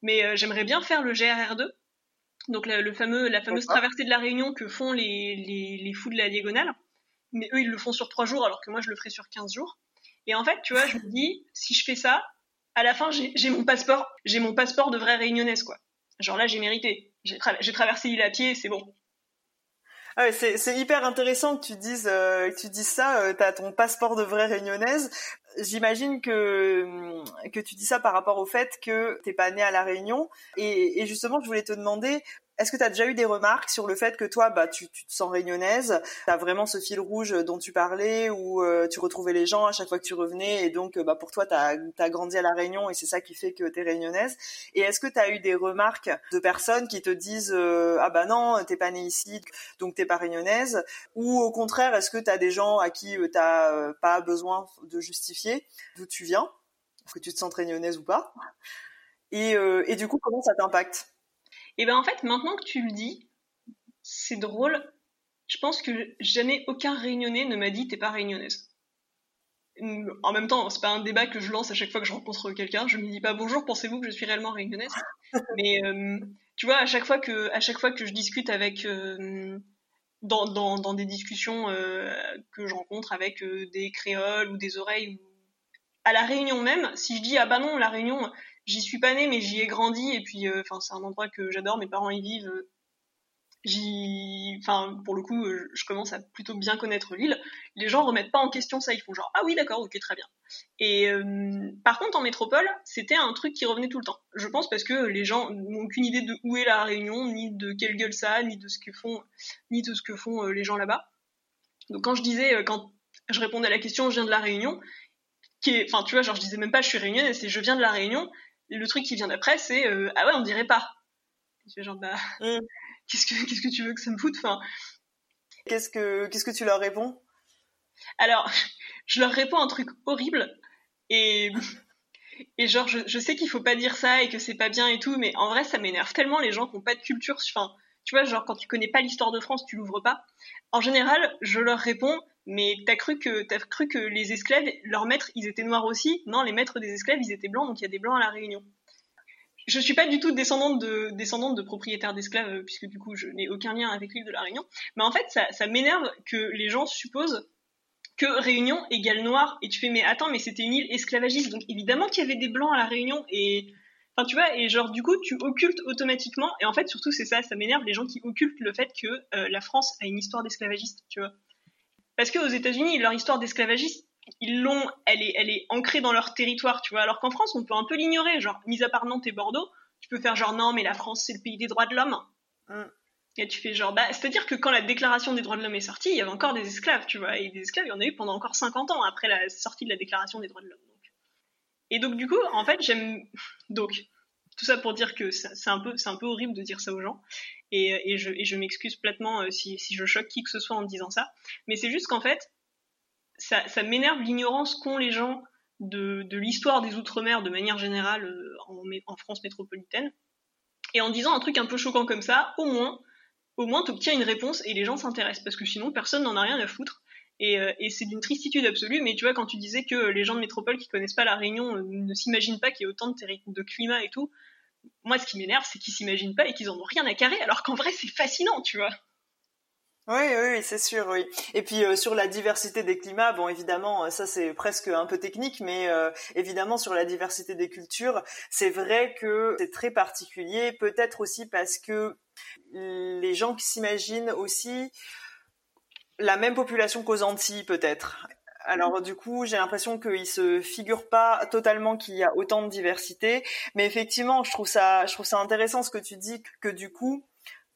mais j'aimerais bien faire le GRR2. Donc le fameux la fameuse traversée de la Réunion que font les, les, les fous de la diagonale. Mais eux ils le font sur 3 jours alors que moi je le ferai sur 15 jours. Et en fait, tu vois, je me dis si je fais ça, à la fin j'ai mon passeport, j'ai mon passeport de vraie réunionnaise quoi. Genre là, j'ai mérité. J'ai traversé l'île à pied, c'est bon. Ah c'est hyper intéressant que tu dises euh, que tu dises ça. Euh, tu as ton passeport de vraie réunionnaise. J'imagine que que tu dis ça par rapport au fait que t'es pas né à la Réunion. Et, et justement, je voulais te demander est-ce que tu as déjà eu des remarques sur le fait que toi, bah, tu, tu te sens réunionnaise, tu vraiment ce fil rouge dont tu parlais, où euh, tu retrouvais les gens à chaque fois que tu revenais, et donc bah, pour toi, tu as, grandi à La Réunion, et c'est ça qui fait que tu es réunionnaise? Et est-ce que tu as eu des remarques de personnes qui te disent euh, Ah bah non, t'es pas née ici, donc t'es pas réunionnaise », ou au contraire, est-ce que tu as des gens à qui euh, tu n'as pas besoin de justifier d'où tu viens, que tu te sens réunionnaise ou pas? Et, et du coup, comment ça t'impacte? Et ben en fait, maintenant que tu le dis, c'est drôle. Je pense que jamais aucun réunionnais ne m'a dit t'es pas réunionnaise. En même temps, c'est pas un débat que je lance à chaque fois que je rencontre quelqu'un. Je me dis pas bonjour, pensez-vous que je suis réellement réunionnaise? [LAUGHS] Mais euh, tu vois, à chaque fois que, à chaque fois que je discute avec euh, dans, dans, dans, des discussions euh, que je rencontre avec des créoles ou des oreilles, à la Réunion même, si je dis ah bah non, la Réunion, j'y suis pas née, mais j'y ai grandi, et puis, euh, enfin, c'est un endroit que j'adore, mes parents y vivent. Euh, j'y, enfin, pour le coup, euh, je commence à plutôt bien connaître l'île. Les gens remettent pas en question ça, ils font genre, ah oui, d'accord, ok, très bien. Et par contre, en métropole, c'était un truc qui revenait tout le temps. Je pense parce que les gens n'ont aucune idée de où est la Réunion, ni de quelle gueule ça ni de ce que font, ni de ce que font les gens là-bas. Donc quand je disais, quand je répondais à la question, je viens de la Réunion, qui est, enfin, tu vois, genre je disais même pas je suis réunionnaise, c'est je viens de la Réunion, le truc qui vient d'après, c'est euh, ah ouais, on dirait pas. Je genre bah mm. [LAUGHS] qu'est-ce que qu'est-ce que tu veux que ça me foute Enfin, qu'est-ce que qu'est-ce que tu leur réponds? Alors, je leur réponds un truc horrible et et genre je, je sais qu'il faut pas dire ça et que c'est pas bien et tout, mais en vrai ça m'énerve tellement les gens qui ont pas de culture. Enfin, tu vois, genre quand tu connais pas l'histoire de France, tu l'ouvres pas. En général, je leur réponds mais t'as cru que t'as cru que les esclaves, leurs maîtres, ils étaient noirs aussi? Non, les maîtres des esclaves, ils étaient blancs, donc il y a des blancs à la Réunion. Je suis pas du tout descendante de propriétaires d'esclaves, euh, puisque du coup je n'ai aucun lien avec l'île de la Réunion. Mais en fait, ça, ça m'énerve que les gens supposent que Réunion égale noir. Et tu fais mais attends, mais c'était une île esclavagiste, donc évidemment qu'il y avait des blancs à la Réunion et Enfin, tu vois, et genre, du coup, tu occultes automatiquement, et en fait, surtout, c'est ça, ça m'énerve, les gens qui occultent le fait que euh, la France a une histoire d'esclavagiste, tu vois. Parce qu'aux États-Unis, leur histoire d'esclavagiste, ils l'ont, elle est, elle est ancrée dans leur territoire, tu vois. Alors qu'en France, on peut un peu l'ignorer. Genre, mis à part Nantes et Bordeaux, tu peux faire genre non, mais la France, c'est le pays des droits de l'homme. Mm. Et tu fais genre, bah, c'est-à-dire que quand la déclaration des droits de l'homme est sortie, il y avait encore des esclaves, tu vois. Et des esclaves, il y en a eu pendant encore 50 ans après la sortie de la déclaration des droits de l'homme. Et donc, du coup, en fait, j'aime. Donc, tout ça pour dire que c'est un peu, un peu horrible de dire ça aux gens. Et, je, je m'excuse platement euh, si, je choque qui que ce soit en disant ça. Mais c'est juste qu'en fait, ça, m'énerve l'ignorance qu'ont les gens de, l'histoire des Outre-mer de manière générale euh, en, en, France métropolitaine. Et en disant un truc un peu choquant comme ça, au moins, au moins t'obtiens une réponse et les gens s'intéressent. Parce que sinon, personne n'en a rien à foutre. Et, et c'est d'une tristitude absolue. Mais tu vois, quand tu disais que les gens de métropole qui connaissent pas la Réunion ne s'imaginent pas qu'il y ait autant de, de climat et tout, moi, ce qui m'énerve, c'est qu'ils s'imaginent pas et qu'ils en ont rien à carrer, alors qu'en vrai, c'est fascinant, tu vois. Oui, oui, c'est sûr, oui. Et puis euh, sur la diversité des climats, bon, évidemment, euh, ça c'est presque un peu technique, mais euh, évidemment sur la diversité des cultures, c'est vrai que c'est très particulier, peut-être aussi parce que les gens qui s'imaginent aussi la même population qu'aux Antilles, peut-être. Alors du coup, j'ai l'impression qu'ils se figurent pas totalement qu'il y a autant de diversité, mais effectivement, je trouve ça, je trouve ça intéressant ce que tu dis que du coup,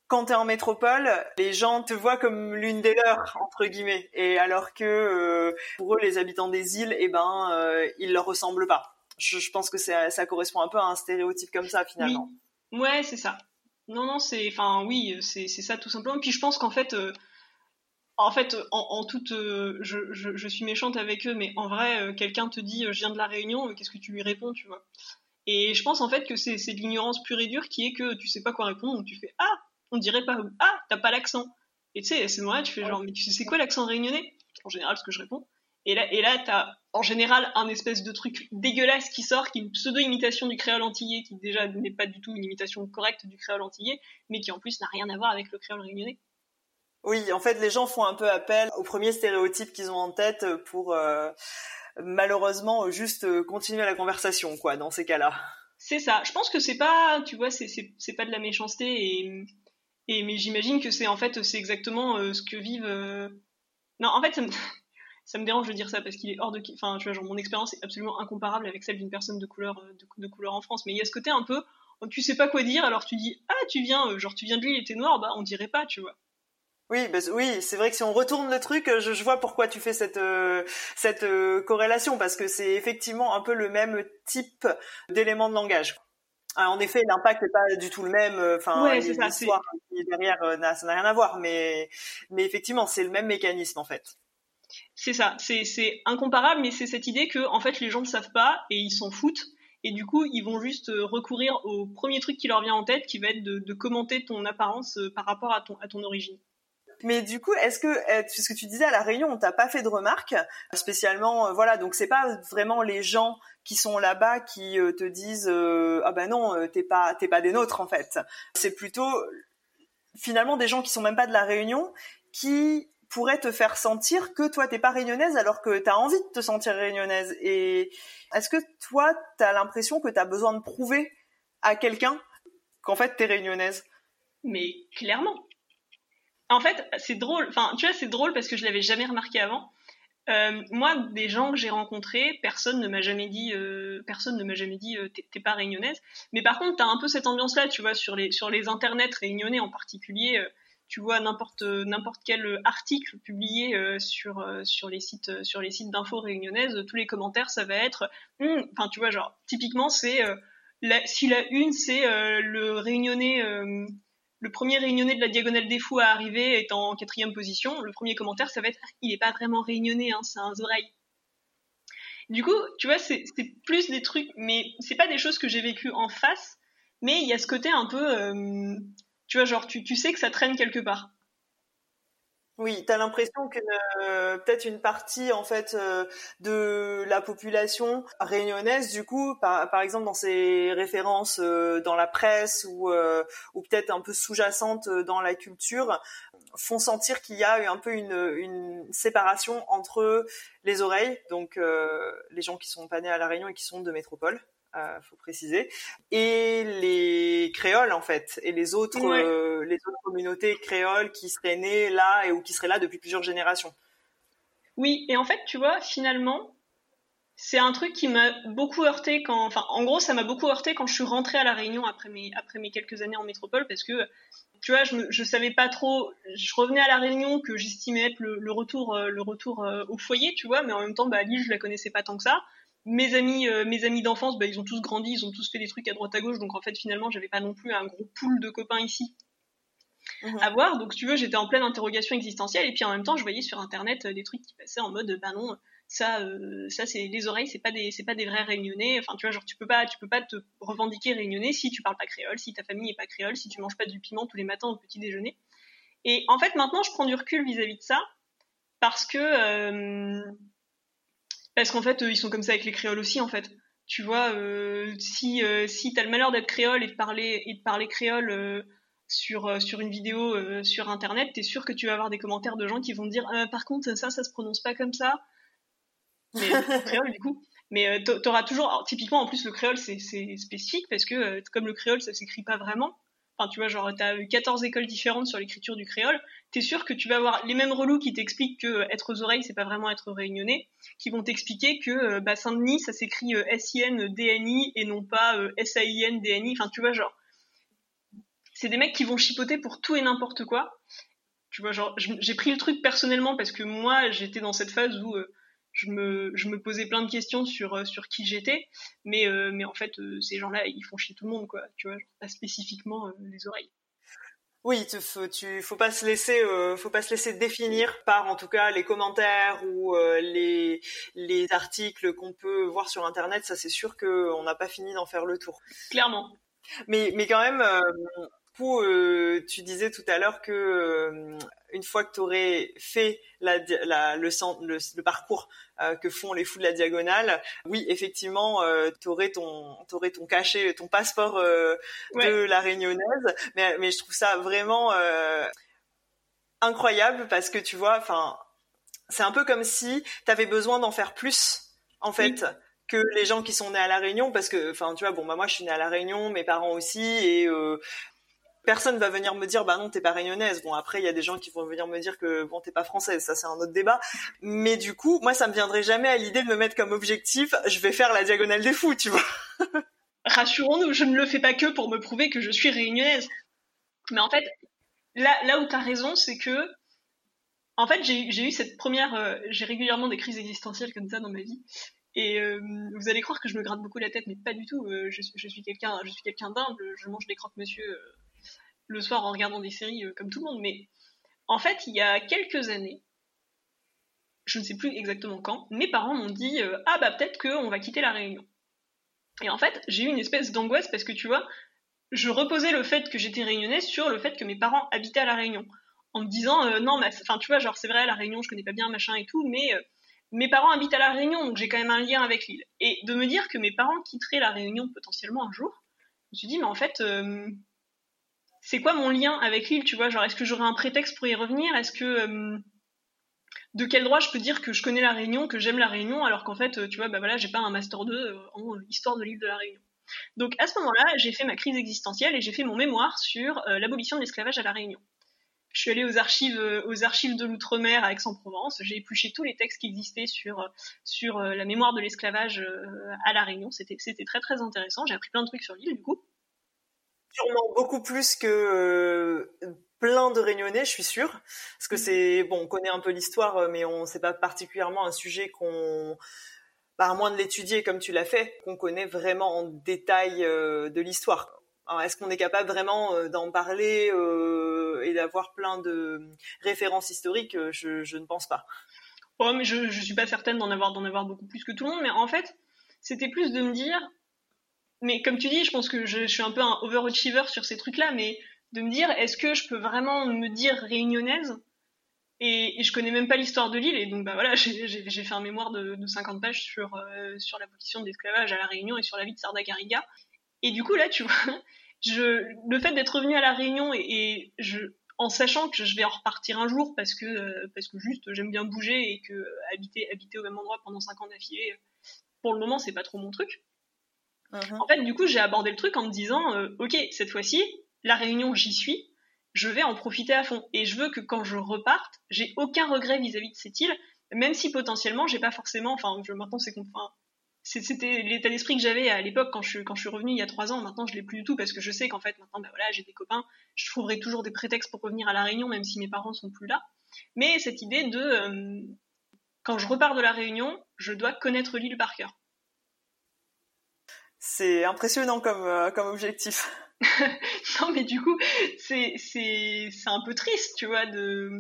quand tu es en métropole, les gens te voient comme l'une des leurs entre guillemets, et alors que euh, pour eux, les habitants des îles, eh ben, euh, ils leur ressemblent pas. Je, pense que ça, ça, correspond un peu à un stéréotype comme ça finalement. Oui. Ouais, c'est ça. Non, non, c'est, enfin, oui, c'est ça tout simplement. Puis je pense qu'en fait. Euh, en fait, en, toute, je, je, suis méchante avec eux, mais en vrai, quelqu'un te dit, je viens de la Réunion, qu'est-ce que tu lui réponds, tu vois? Et je pense en fait que c'est de l'ignorance pure et dure qui est que tu sais pas quoi répondre, donc tu fais ah on dirait pas ah t'as pas l'accent. Et tu sais à ce tu fais genre mais tu sais c'est quoi l'accent réunionnais? En général ce que je réponds. Et là et là t'as en général un espèce de truc dégueulasse qui sort qui est une pseudo imitation du créole antillais qui déjà n'est pas du tout une imitation correcte du créole antillais mais qui en plus n'a rien à voir avec le créole réunionnais oui en fait les gens font un peu appel aux premiers stéréotypes qu'ils ont en tête pour euh, malheureusement juste euh, continuer la conversation quoi dans ces cas-là c'est ça je pense que c'est pas tu vois c'est pas de la méchanceté et et mais j'imagine que c'est en fait c'est exactement euh, ce que vivent. Non, en fait, [LAUGHS] ça me, dérange de dire ça parce qu'il est hors de. Enfin, tu vois, genre mon expérience est absolument incomparable avec celle d'une personne de couleur de, couleur en France. Mais il y a ce côté un peu, tu sais pas quoi dire, alors tu dis ah tu viens, genre tu viens de lui, il était noir, bah on dirait pas, tu vois. Oui, bah, oui, c'est vrai que si on retourne le truc, je, je vois pourquoi tu fais cette cette corrélation parce que c'est effectivement un peu le même type d'élément de langage. Ah, en effet, l'impact n'est pas du tout le même. Euh, enfin, l'histoire derrière, euh, ça n'a rien à voir. Mais, mais effectivement, c'est le même mécanisme en fait. C'est ça. C'est incomparable, mais c'est cette idée que en fait, les gens ne savent pas et ils s'en foutent. Et du coup, ils vont juste euh, recourir au premier truc qui leur vient en tête, qui va être de, commenter ton apparence par rapport à ton, à ton origine. Mais du coup, est-ce que, ce que tu disais à la Réunion, on t'a pas fait de remarques spécialement, voilà, donc c'est pas vraiment les gens qui sont là-bas qui euh, te disent euh, ah ben non euh, t'es pas t'es pas des nôtres en fait. C'est plutôt finalement des gens qui sont même pas de la Réunion qui pourraient te faire sentir que toi t'es pas réunionnaise alors que tu as envie de te sentir réunionnaise. Et est-ce que toi tu as l'impression que tu as besoin de prouver à quelqu'un qu'en fait t'es réunionnaise? Mais clairement en fait c'est drôle enfin tu vois c'est drôle parce que je l'avais jamais remarqué avant euh, moi, des gens que j'ai rencontrés, personne ne m'a jamais dit, euh, personne ne m'a jamais dit, euh, t'es pas réunionnaise. Mais par contre, t'as un peu cette ambiance-là, tu vois, sur les sur les internets réunionnais en particulier. tu vois n'importe n'importe quel article publié sur sur les sites sur les sites d'infos réunionnaises, tous les commentaires, ça va être, hum, enfin, tu vois, genre typiquement, c'est si la une, c'est le réunionnais le premier réunionnais de la diagonale des fous à arriver est en quatrième position, le premier commentaire, ça va être il n'est pas vraiment réunionnais, hein, c'est un oreille. Du coup, tu vois, c'est plus des trucs, mais c'est pas des choses que j'ai vécues en face, mais il y a ce côté un peu, euh, tu vois, genre, tu sais que ça traîne quelque part. Oui, tu as l'impression que euh, peut-être une partie en fait euh, de la population réunionnaise, du coup, par, par exemple dans ses références euh, dans la presse ou, ou peut-être un peu sous-jacentes dans la culture, font sentir qu'il y a un peu une, une séparation entre les oreilles, donc les gens qui sont pas nés à la Réunion et qui sont de métropole, euh, faut préciser, et les créoles en fait, et les autres, euh, les autres communautés créoles qui seraient nées là et ou qui seraient là depuis plusieurs générations. Oui, et en fait, tu vois, finalement, c'est un truc qui m'a beaucoup heurté quand, enfin, en gros, ça m'a beaucoup heurté quand je suis rentrée à la Réunion après mes après mes quelques années en métropole, parce que tu vois, je, je savais pas trop. Je revenais à la Réunion que j'estimais être le, retour, le retour euh, au foyer, tu vois, mais en même temps, bah, Lille, je la connaissais pas tant que ça mes amis, euh, mes amis d'enfance, bah, ils ont tous grandi, ils ont tous fait des trucs à droite à gauche, donc en fait finalement j'avais pas non plus un gros pool de copains ici mhm. à voir. Donc si tu veux, j'étais en pleine interrogation existentielle et puis en même temps je voyais sur internet euh, des trucs qui passaient en mode bah non, ça, euh, ça c'est les oreilles, c'est pas des, c'est pas des vrais réunionnais. Enfin tu vois genre tu peux pas, tu peux pas te revendiquer réunionnais si tu parles pas créole, si ta famille est pas créole, si tu manges pas du piment tous les matins au petit déjeuner. Et en fait maintenant je prends du recul vis-à-vis de ça parce que parce qu'en fait ils sont comme ça avec les créoles aussi en fait. Tu vois, si si t'as le malheur d'être créole et de parler et de parler créole sur, sur une vidéo sur internet, t'es sûr que tu vas avoir des commentaires de gens qui vont te dire par contre ça ça se prononce pas comme ça. Mais [LAUGHS] créole du coup. Mais euh, tu auras toujours, typiquement en plus le créole c'est spécifique parce que euh, comme le créole ça s'écrit pas vraiment. Enfin tu vois genre t'as eu 14 écoles différentes sur l'écriture du créole. T'es sûr que tu vas avoir les mêmes relous qui t'expliquent que euh, être aux oreilles c'est pas vraiment être réunionnais, qui vont t'expliquer que bah, Saint-Denis ça s'écrit S-I-N-D-N-I et non pas S-A-I-N-D-N-I. Enfin tu vois genre c'est des mecs qui vont chipoter pour tout et n'importe quoi. Tu vois genre j'ai pris le truc personnellement parce que moi j'étais dans cette phase où je me, je me posais plein de questions sur, euh, sur qui j'étais, mais, euh, mais en fait, euh, ces gens-là, ils font chier tout le monde, quoi, tu vois, pas spécifiquement les oreilles. Oui, il faut, tu, faut pas se laisser, faut pas se laisser définir par, en tout cas, les commentaires ou les, les articles qu'on peut voir sur Internet. Ça, c'est sûr qu'on n'a pas fini d'en faire le tour. Clairement. Mais, mais quand même, coup, euh, tu disais tout à l'heure que euh, une fois que tu aurais fait la, la, le, le, le, parcours euh, que font les fous de la diagonale, oui, effectivement, tu aurais ton, aurais ton cachet, ton passeport de la réunionnaise. Mais, mais je trouve ça vraiment incroyable parce que tu vois, enfin, c'est un peu comme si tu avais besoin d'en faire plus, en fait. que les gens qui sont nés à la Réunion parce que enfin tu vois bon bah moi je suis née à la Réunion mes parents aussi et euh, personne va venir me dire bah non t'es pas réunionnaise. Bon après il y a des gens qui vont venir me dire que bon t'es pas française. Ça c'est un autre débat. Mais du coup moi ça me viendrait jamais à l'idée de me mettre comme objectif je vais faire la diagonale des fous tu vois. [LAUGHS] Rassurons-nous je ne le fais pas que pour me prouver que je suis réunionnaise. Mais en fait là là où t'as raison c'est que en fait j'ai eu cette première euh, j'ai régulièrement des crises existentielles comme ça dans ma vie. Et euh, vous allez croire que je me gratte beaucoup la tête, mais pas du tout. Euh, je, suis quelqu'un, je suis quelqu'un d'humble. Je mange des croque-monsieur le soir en regardant des séries euh, comme tout le monde. Mais en fait, il y a quelques années, je ne sais plus exactement quand, mes parents m'ont dit euh, ah bah peut-être qu'on va quitter la Réunion. Et en fait, j'ai eu une espèce d'angoisse parce que tu vois, je reposais le fait que j'étais réunionnaise sur le fait que mes parents habitaient à la Réunion, en me disant euh, non, enfin tu vois, genre c'est vrai la Réunion, je connais pas bien machin et tout, mais mes parents habitent à la Réunion, donc j'ai quand même un lien avec l'île. Et de me dire que mes parents quitteraient la Réunion potentiellement un jour, je me suis dit mais en fait c'est quoi mon lien avec l'île, tu vois Genre, est-ce que j'aurais un prétexte pour y revenir? Est-ce que euh, de quel droit je peux dire que je connais la Réunion, que j'aime la Réunion, alors qu'en fait, tu vois, bah voilà, j'ai pas un master 2 euh, en histoire de l'île de la Réunion. Donc à ce moment-là, j'ai fait ma crise existentielle et j'ai fait mon mémoire sur euh, l'abolition de l'esclavage à la Réunion. Je suis allée aux archives, de l'outre-mer à Aix-en-Provence. J'ai épluché tous les textes qui existaient sur sur la mémoire de l'esclavage à la Réunion. C'était c'était très très intéressant. J'ai appris plein de trucs sur l'île du coup sûrement beaucoup plus que euh, plein de réunionnais, je suis sûre. Parce que mm. c'est bon, on connaît un peu l'histoire, euh, mais on sait pas particulièrement un sujet qu'on, bah, à moins de l'étudier comme tu l'as fait, qu'on connaît vraiment en détail euh, de l'histoire. Est-ce qu'on est capable vraiment d'en parler et d'avoir plein de références historiques je, je, ne pense pas. Oh, mais je, je suis pas certaine d'en avoir d'en avoir beaucoup plus que tout le monde. Mais en fait, c'était plus de me dire, mais comme tu dis, je pense que je, suis un peu un overachiever sur ces trucs-là, mais de me dire, est-ce que je peux vraiment me dire réunionnaise? Et, je connais même pas l'histoire de l'île, et donc bah voilà, [LAUGHS] j'ai fait un mémoire de, 50 pages sur, euh, sur l'abolition de l'esclavage à la Réunion et sur la vie de Sarda Garriga. Et du coup là, tu vois, [LAUGHS] le fait d'être revenu à la Réunion et, en sachant que je vais en repartir un jour parce que euh, parce que juste j'aime bien bouger et que habiter habiter au même endroit pendant 5 ans d'affilée, pour le moment c'est pas trop mon truc. Mhm. En fait, du coup, j'ai abordé le truc en me disant, euh, ok, cette fois-ci, la réunion, j'y suis, je vais en profiter à fond. Et je veux que quand je reparte, j'ai aucun regret vis-à-vis de cette île, même si potentiellement, j'ai pas forcément, enfin, maintenant, c'est enfin, c'était l'état d'esprit que j'avais à l'époque quand je, quand je suis revenue il y a trois ans. Maintenant, je l'ai plus du tout parce que je sais qu'en fait, maintenant, bah voilà, j'ai des copains, je trouverai toujours des prétextes pour revenir à la Réunion, même si mes parents sont plus là. Mais cette idée de, euh, quand je repars de la Réunion, je dois connaître l'île par cœur. C'est impressionnant comme, euh, comme objectif. [LAUGHS] non, mais du coup, c'est, un peu triste, tu vois, de,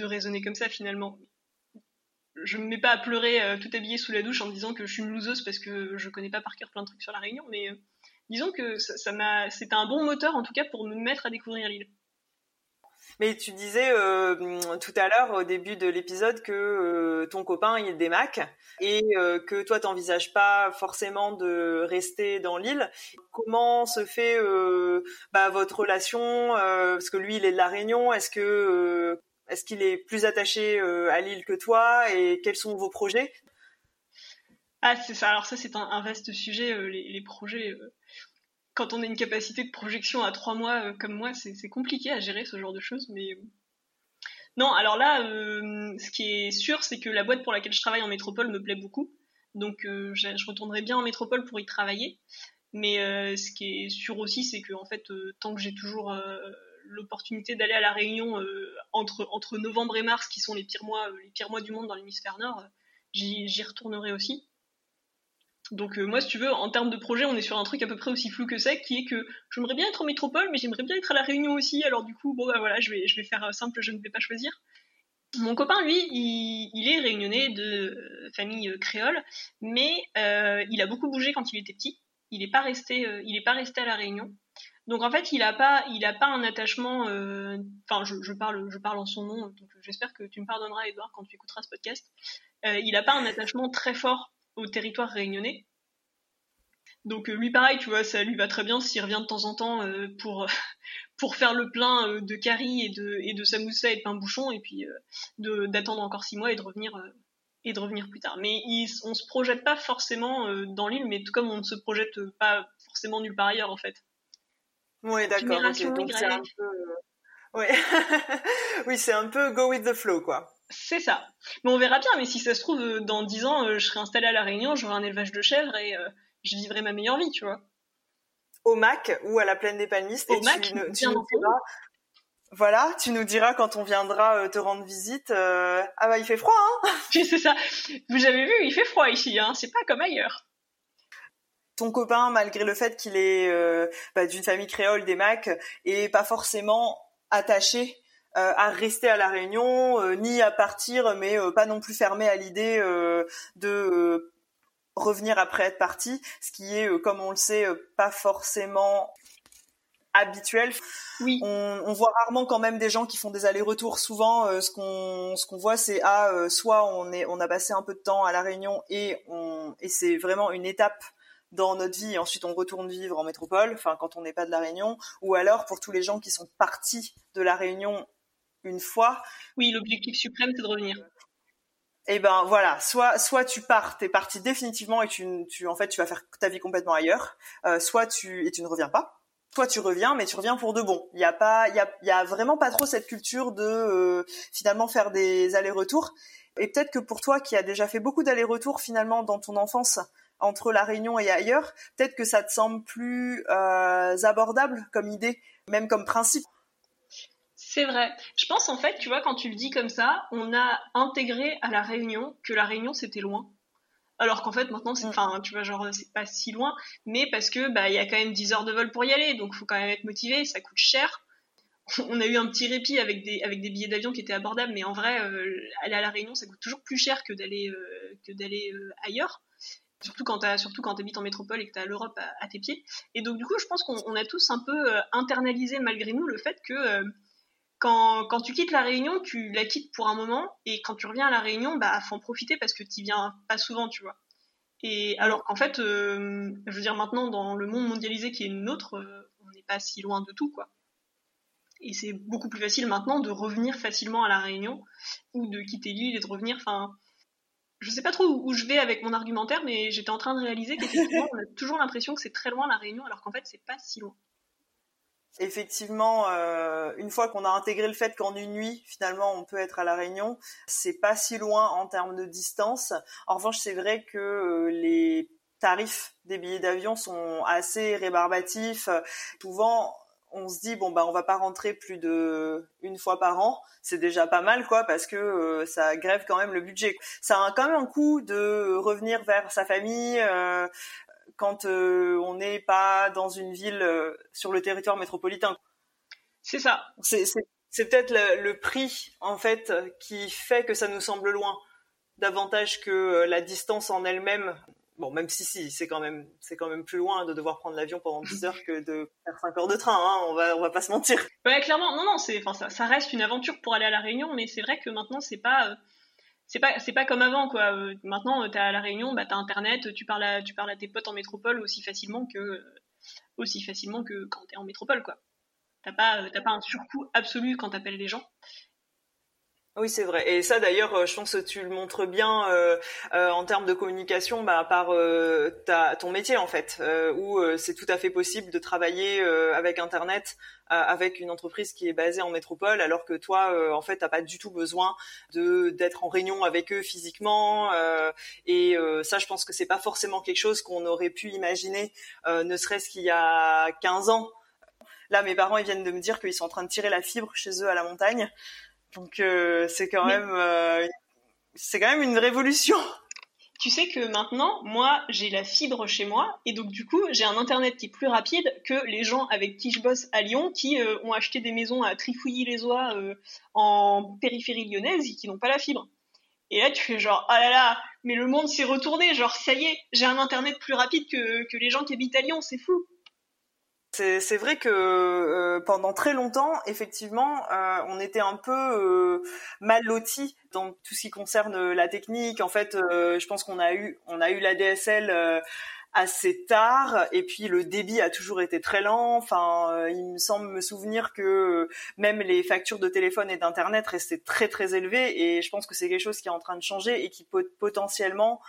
raisonner comme ça finalement. Je me mets pas à pleurer euh, tout habillée sous la douche en me disant que je suis une loseuse parce que je connais pas par cœur plein de trucs sur la Réunion, mais euh, disons que ça, m'a, c'était un bon moteur en tout cas pour me mettre à découvrir l'île. Mais tu disais euh, tout à l'heure au début de l'épisode que euh, ton copain il est des Mac et euh, que toi t'envisages pas forcément de rester dans l'île. Comment se fait bah, votre relation Parce que lui il est de la Réunion. Est-ce que est-ce qu'il est plus attaché à l'île que toi Et quels sont vos projets? Ah c'est ça. Alors ça c'est un, vaste sujet. Les, les, projets quand on a une capacité de projection à trois mois euh, comme moi, c'est compliqué à gérer ce genre de choses. Mais euh, non, alors là, euh, ce qui est sûr, c'est que la boîte pour laquelle je travaille en métropole me plaît beaucoup. Donc je, retournerai bien en métropole pour y travailler. Mais ce qui est sûr aussi, c'est que en fait, tant que j'ai toujours l'opportunité d'aller à la Réunion entre entre novembre et mars, qui sont les pires mois, les pires mois du monde dans l'hémisphère nord, j'y retournerai aussi. Donc euh, moi, si tu veux, en termes de projet, on est sur un truc à peu près aussi flou que ça, qui est que j'aimerais bien être en métropole, mais j'aimerais bien être à la Réunion aussi. Alors du coup, bon bah voilà, je vais, je vais faire euh, simple, je ne vais pas choisir. Mon copain, lui, il, est réunionnais de famille euh, créole, mais il a beaucoup bougé quand il était petit. Il n'est pas resté, il pas resté à la Réunion. Donc en fait, il n'a pas, il a pas un attachement. Enfin, je, je, parle, je parle en son nom. Donc j'espère que tu me pardonneras, Edouard, quand tu écouteras ce podcast. il n'a pas un attachement très fort au territoire réunionnais. Donc euh, lui pareil, tu vois, ça lui va très bien s'il revient de temps en temps euh, pour [LAUGHS] pour faire le plein euh, de curry et de et de samoussa et de pain bouchon et puis d'attendre encore six mois et de revenir et de revenir plus tard. Mais il, on se projette pas forcément dans l'île, mais tout comme on ne se projette pas forcément nulle part ailleurs en fait. Oui, d'accord. [LAUGHS] oui, c'est un peu go with the flow quoi. C'est ça. Mais on verra bien, mais si ça se trouve, euh, dans 10 ans, euh, je serai installée à La Réunion, j'aurai un élevage de chèvres et euh, je vivrai ma meilleure vie, tu vois. Au Mac ou à la plaine des Palmistes. Au Mac, tu, nous diras, voilà, tu nous diras quand on viendra te rendre visite. ah bah il fait froid, hein [LAUGHS] C'est ça. Vous avez vu, il fait froid ici, hein. C'est pas comme ailleurs ton copain, malgré le fait qu'il est bah, d'une famille créole des Macs, est pas forcément attaché à rester à la Réunion, euh, ni à partir, mais euh, pas non plus fermé à l'idée de revenir après être parti, ce qui est, comme on le sait, pas forcément habituel. Oui. On, voit rarement quand même des gens qui font des allers-retours. Souvent, ce qu'on ce qu'on voit, c'est ah, soit on est on a passé un peu de temps à la Réunion et on et c'est vraiment une étape dans notre vie et ensuite on retourne vivre en métropole, enfin quand on n'est pas de la Réunion, ou alors pour tous les gens qui sont partis de la Réunion une fois. Oui, l'objectif suprême, c'est de revenir. Eh ben voilà, soit soit tu pars, t'es parti définitivement et tu, tu en fait tu vas faire ta vie complètement ailleurs, euh, soit tu et tu ne reviens pas. Toi tu reviens, mais tu reviens pour de bon. Il y a pas, il y a, y a vraiment pas trop cette culture de euh, finalement faire des allers-retours. Et peut-être que pour toi qui as déjà fait beaucoup d'allers-retours finalement dans ton enfance entre la Réunion et ailleurs, peut-être que ça te semble plus euh, abordable comme idée, même comme principe. C'est vrai. Je pense en fait, tu vois, quand tu le dis comme ça, on a intégré à la Réunion que la Réunion c'était loin. Alors qu'en fait maintenant c'est, mm. enfin, tu vois, genre c'est pas si loin, mais parce que bah il y a quand même 10 heures de vol pour y aller, donc faut quand même être motivé, ça coûte cher. [LAUGHS] On a eu un petit répit avec des avec des billets d'avion qui étaient abordables, mais en vrai, euh, aller à la Réunion ça coûte toujours plus cher que d'aller euh, que d'aller euh, ailleurs surtout quand tu surtout quand en métropole et que tu as l'Europe à, tes pieds. Et donc du coup, je pense qu'on a tous un peu internalisé malgré nous le fait que quand, tu quittes la Réunion, tu la quittes pour un moment, et quand tu reviens à la Réunion, bah faut en profiter parce que tu viens pas souvent, tu vois. Et alors qu'en fait, euh, je veux dire maintenant dans le monde mondialisé qui est le nôtre, euh, on n'est pas si loin de tout, quoi. Et c'est beaucoup plus facile maintenant de revenir facilement à la Réunion ou de quitter l'île et de revenir. Enfin, je sais pas trop où je vais avec mon argumentaire, mais j'étais en train de réaliser qu'effectivement, on a toujours l'impression que c'est très loin la Réunion, alors qu'en fait, c'est pas si loin. Effectivement, euh, une fois qu'on a intégré le fait qu'en une nuit, finalement, on peut être à la Réunion, c'est pas si loin en termes de distance. En revanche, c'est vrai que euh, les tarifs des billets d'avion sont assez rébarbatifs. Souvent, on se dit bon bah on va pas rentrer plus de une fois par an, c'est déjà pas mal quoi parce que euh, ça grève quand même le budget. Ça a quand même un coût de revenir vers sa famille, euh, quand euh, on n'est pas dans une ville euh, sur le territoire métropolitain. C'est ça. C'est peut-être le, prix en fait qui fait que ça nous semble loin, davantage que euh, la distance en elle-même Bon, même si, si, c'est quand même, c'est quand même plus loin de devoir prendre l'avion pendant 10 heures que de faire 5 heures de train, hein, on va, on va pas se mentir. Ouais, clairement, non, non, c'est, enfin, ça, ça, reste une aventure pour aller à La Réunion, mais c'est vrai que maintenant, c'est pas, c'est pas, comme avant, quoi. Euh, maintenant, t'es à La Réunion, bah, t'as Internet, tu parles à, tu parles à tes potes en métropole aussi facilement que, aussi facilement que quand t'es en métropole, quoi. T'as pas, t'as pas un surcoût absolu quand t'appelles les gens. Oui, c'est vrai. Et ça, d'ailleurs, euh, je pense que tu le montres bien euh, euh, en termes de communication bah, par euh, ta, ton métier, en fait, euh, où euh, c'est tout à fait possible de travailler avec Internet, avec une entreprise qui est basée en métropole, alors que toi, en fait, t'as pas du tout besoin de d'être en réunion avec eux physiquement. et ça, je pense que c'est pas forcément quelque chose qu'on aurait pu imaginer, ne serait-ce qu'il y a 15 ans. Là, mes parents, ils viennent de me dire qu'ils sont en train de tirer la fibre chez eux à la montagne. Donc euh, c'est quand même euh, c'est quand même une révolution. [LAUGHS] Tu sais que maintenant, moi, j'ai la fibre chez moi et donc du coup, j'ai un internet qui est plus rapide que les gens avec qui je bosse à Lyon qui euh, ont acheté des maisons à Trifouilly-les-Oies en périphérie lyonnaise et qui n'ont pas la fibre. Et là, tu fais genre, oh là là, mais le monde s'est retourné, genre, ça y est, j'ai un internet plus rapide que, que les gens qui habitent à Lyon, c'est fou. C'est vrai que euh, pendant très longtemps, effectivement, euh, on était un peu euh, mal lotis dans tout ce qui concerne la technique. En fait, euh, je pense qu'on a eu, on a eu la DSL euh, assez tard, et puis le débit a toujours été très lent. Enfin, il me semble me souvenir que même les factures de téléphone et d'internet restaient très très élevées, et je pense que c'est quelque chose qui est en train de changer et qui peut potentiellement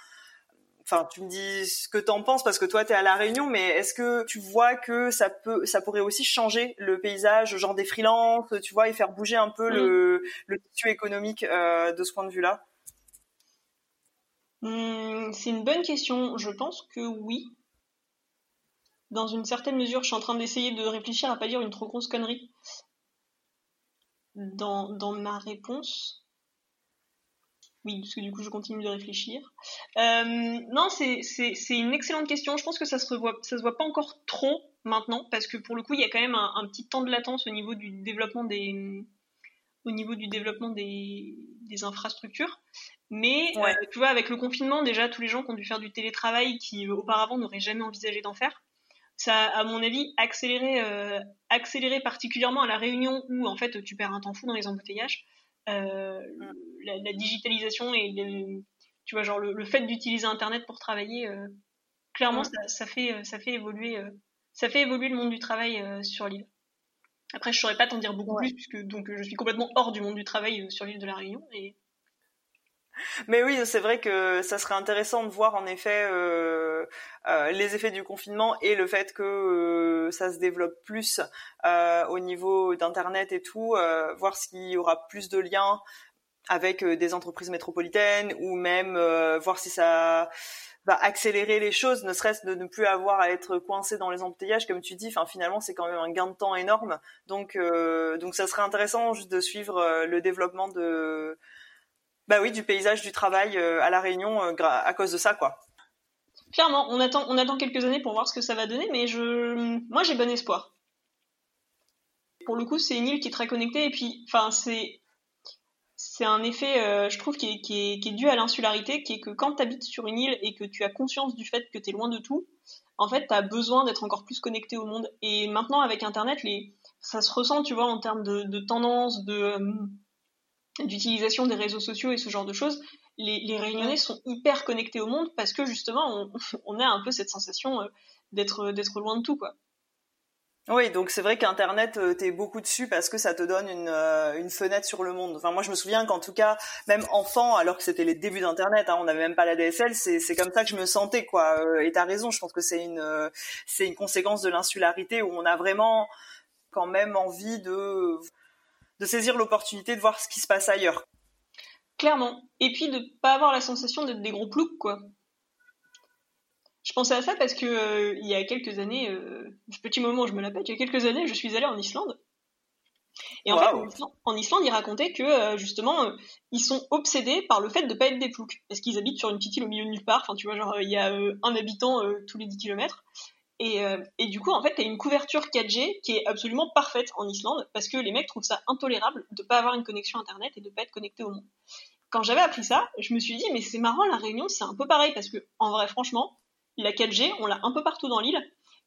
enfin tu me dis ce que t'en penses parce que toi t'es à la Réunion mais est-ce que tu vois que ça peut ça pourrait aussi changer le paysage genre des freelances tu vois et faire bouger un peu le, le tissu économique euh, de ce point de vue là mmh, c'est une bonne question. Je pense que oui. Dans une certaine mesure je suis en train d'essayer de réfléchir à pas dire une trop grosse connerie. Dans, dans ma réponse oui, parce que du coup, je continue de réfléchir. Euh, non, c'est, une excellente question. Je pense que ça se revoit, ça se voit pas encore trop maintenant, parce que pour le coup, il y a quand même un, un petit temps de latence au niveau du développement des, au niveau du développement des, des infrastructures. Mais Ouais. euh, tu vois, avec le confinement, déjà, tous les gens qui ont dû faire du télétravail, qui euh, auparavant n'auraient jamais envisagé d'en faire, ça a, à mon avis, accéléré, euh, accéléré particulièrement à la Réunion où en fait tu perds un temps fou dans les embouteillages. Euh, la, la digitalisation et le, tu vois genre le, le fait d'utiliser Internet pour travailler, euh, clairement Mm. ça, ça fait ça fait évoluer euh, ça fait évoluer le monde du travail euh, sur l'île. Après je saurais pas t'en dire beaucoup Ouais. plus puisque donc je suis complètement hors du monde du travail euh, sur l'île de la Réunion et Mais oui, c'est vrai que ça serait intéressant de voir en effet euh, euh, les effets du confinement et le fait que euh, ça se développe plus euh, au niveau d'internet et tout, euh, voir s'il y aura plus de liens avec euh, des entreprises métropolitaines ou même voir si ça va accélérer les choses, ne serait-ce de ne plus avoir à être coincé dans les embouteillages, comme tu dis. Enfin, finalement, c'est quand même un gain de temps énorme. Donc, donc, ça serait intéressant juste de suivre le développement de, bah oui, du paysage du travail euh, à la Réunion euh, à cause de ça, quoi. clairement on attend on attend quelques années pour voir ce que ça va donner mais je moi j'ai bon espoir. Pour le coup c'est une île qui est très connectée et puis enfin c'est un effet, euh, je trouve, qui est, dû à l'insularité, qui est que quand tu habites sur une île et que tu as conscience du fait que tu es loin de tout, en fait, tu as besoin d'être encore plus connecté au monde. Et maintenant, avec Internet, les... ça se ressent, tu vois, en termes de, tendance, de, d'utilisation des réseaux sociaux et ce genre de choses. Les, Réunionnais sont hyper connectés au monde parce que justement, on, [LAUGHS] a un peu cette sensation euh, d'être, loin de tout, quoi. Oui, donc c'est vrai qu'Internet, euh, t'es beaucoup dessus parce que ça te donne une, euh, une fenêtre sur le monde. Enfin, moi, je me souviens qu'en tout cas, même enfant, alors que c'était les débuts d'Internet, hein, on n'avait même pas la DSL, c'est comme ça que je me sentais, quoi. Et t'as raison, je pense que c'est une c'est une conséquence de l'insularité où on a vraiment quand même envie de de saisir l'opportunité de voir ce qui se passe ailleurs. Clairement. Et puis de pas avoir la sensation d'être des gros ploucs, quoi. Je pensais à ça parce que euh, il y a quelques années, euh, petit moment où je me la pète, il y a quelques années, je suis allée en Islande. Et en Wow. fait, en Islande, en Islande, ils racontaient que euh, justement, ils sont obsédés par le fait de pas être des ploucs, parce qu'ils habitent sur une petite île au milieu de nulle part. Enfin, tu vois, genre il y a un habitant tous les 10 kilomètres. Et, euh, et du coup, en fait, t'as une couverture 4G qui est absolument parfaite en Islande, parce que les mecs trouvent ça intolérable de pas avoir une connexion internet et de pas être connecté au monde. quand j'avais appris ça, je me suis dit, mais c'est marrant, la Réunion, c'est un peu pareil, parce que, en vrai, franchement, la 4G, on l'a un peu partout dans l'île.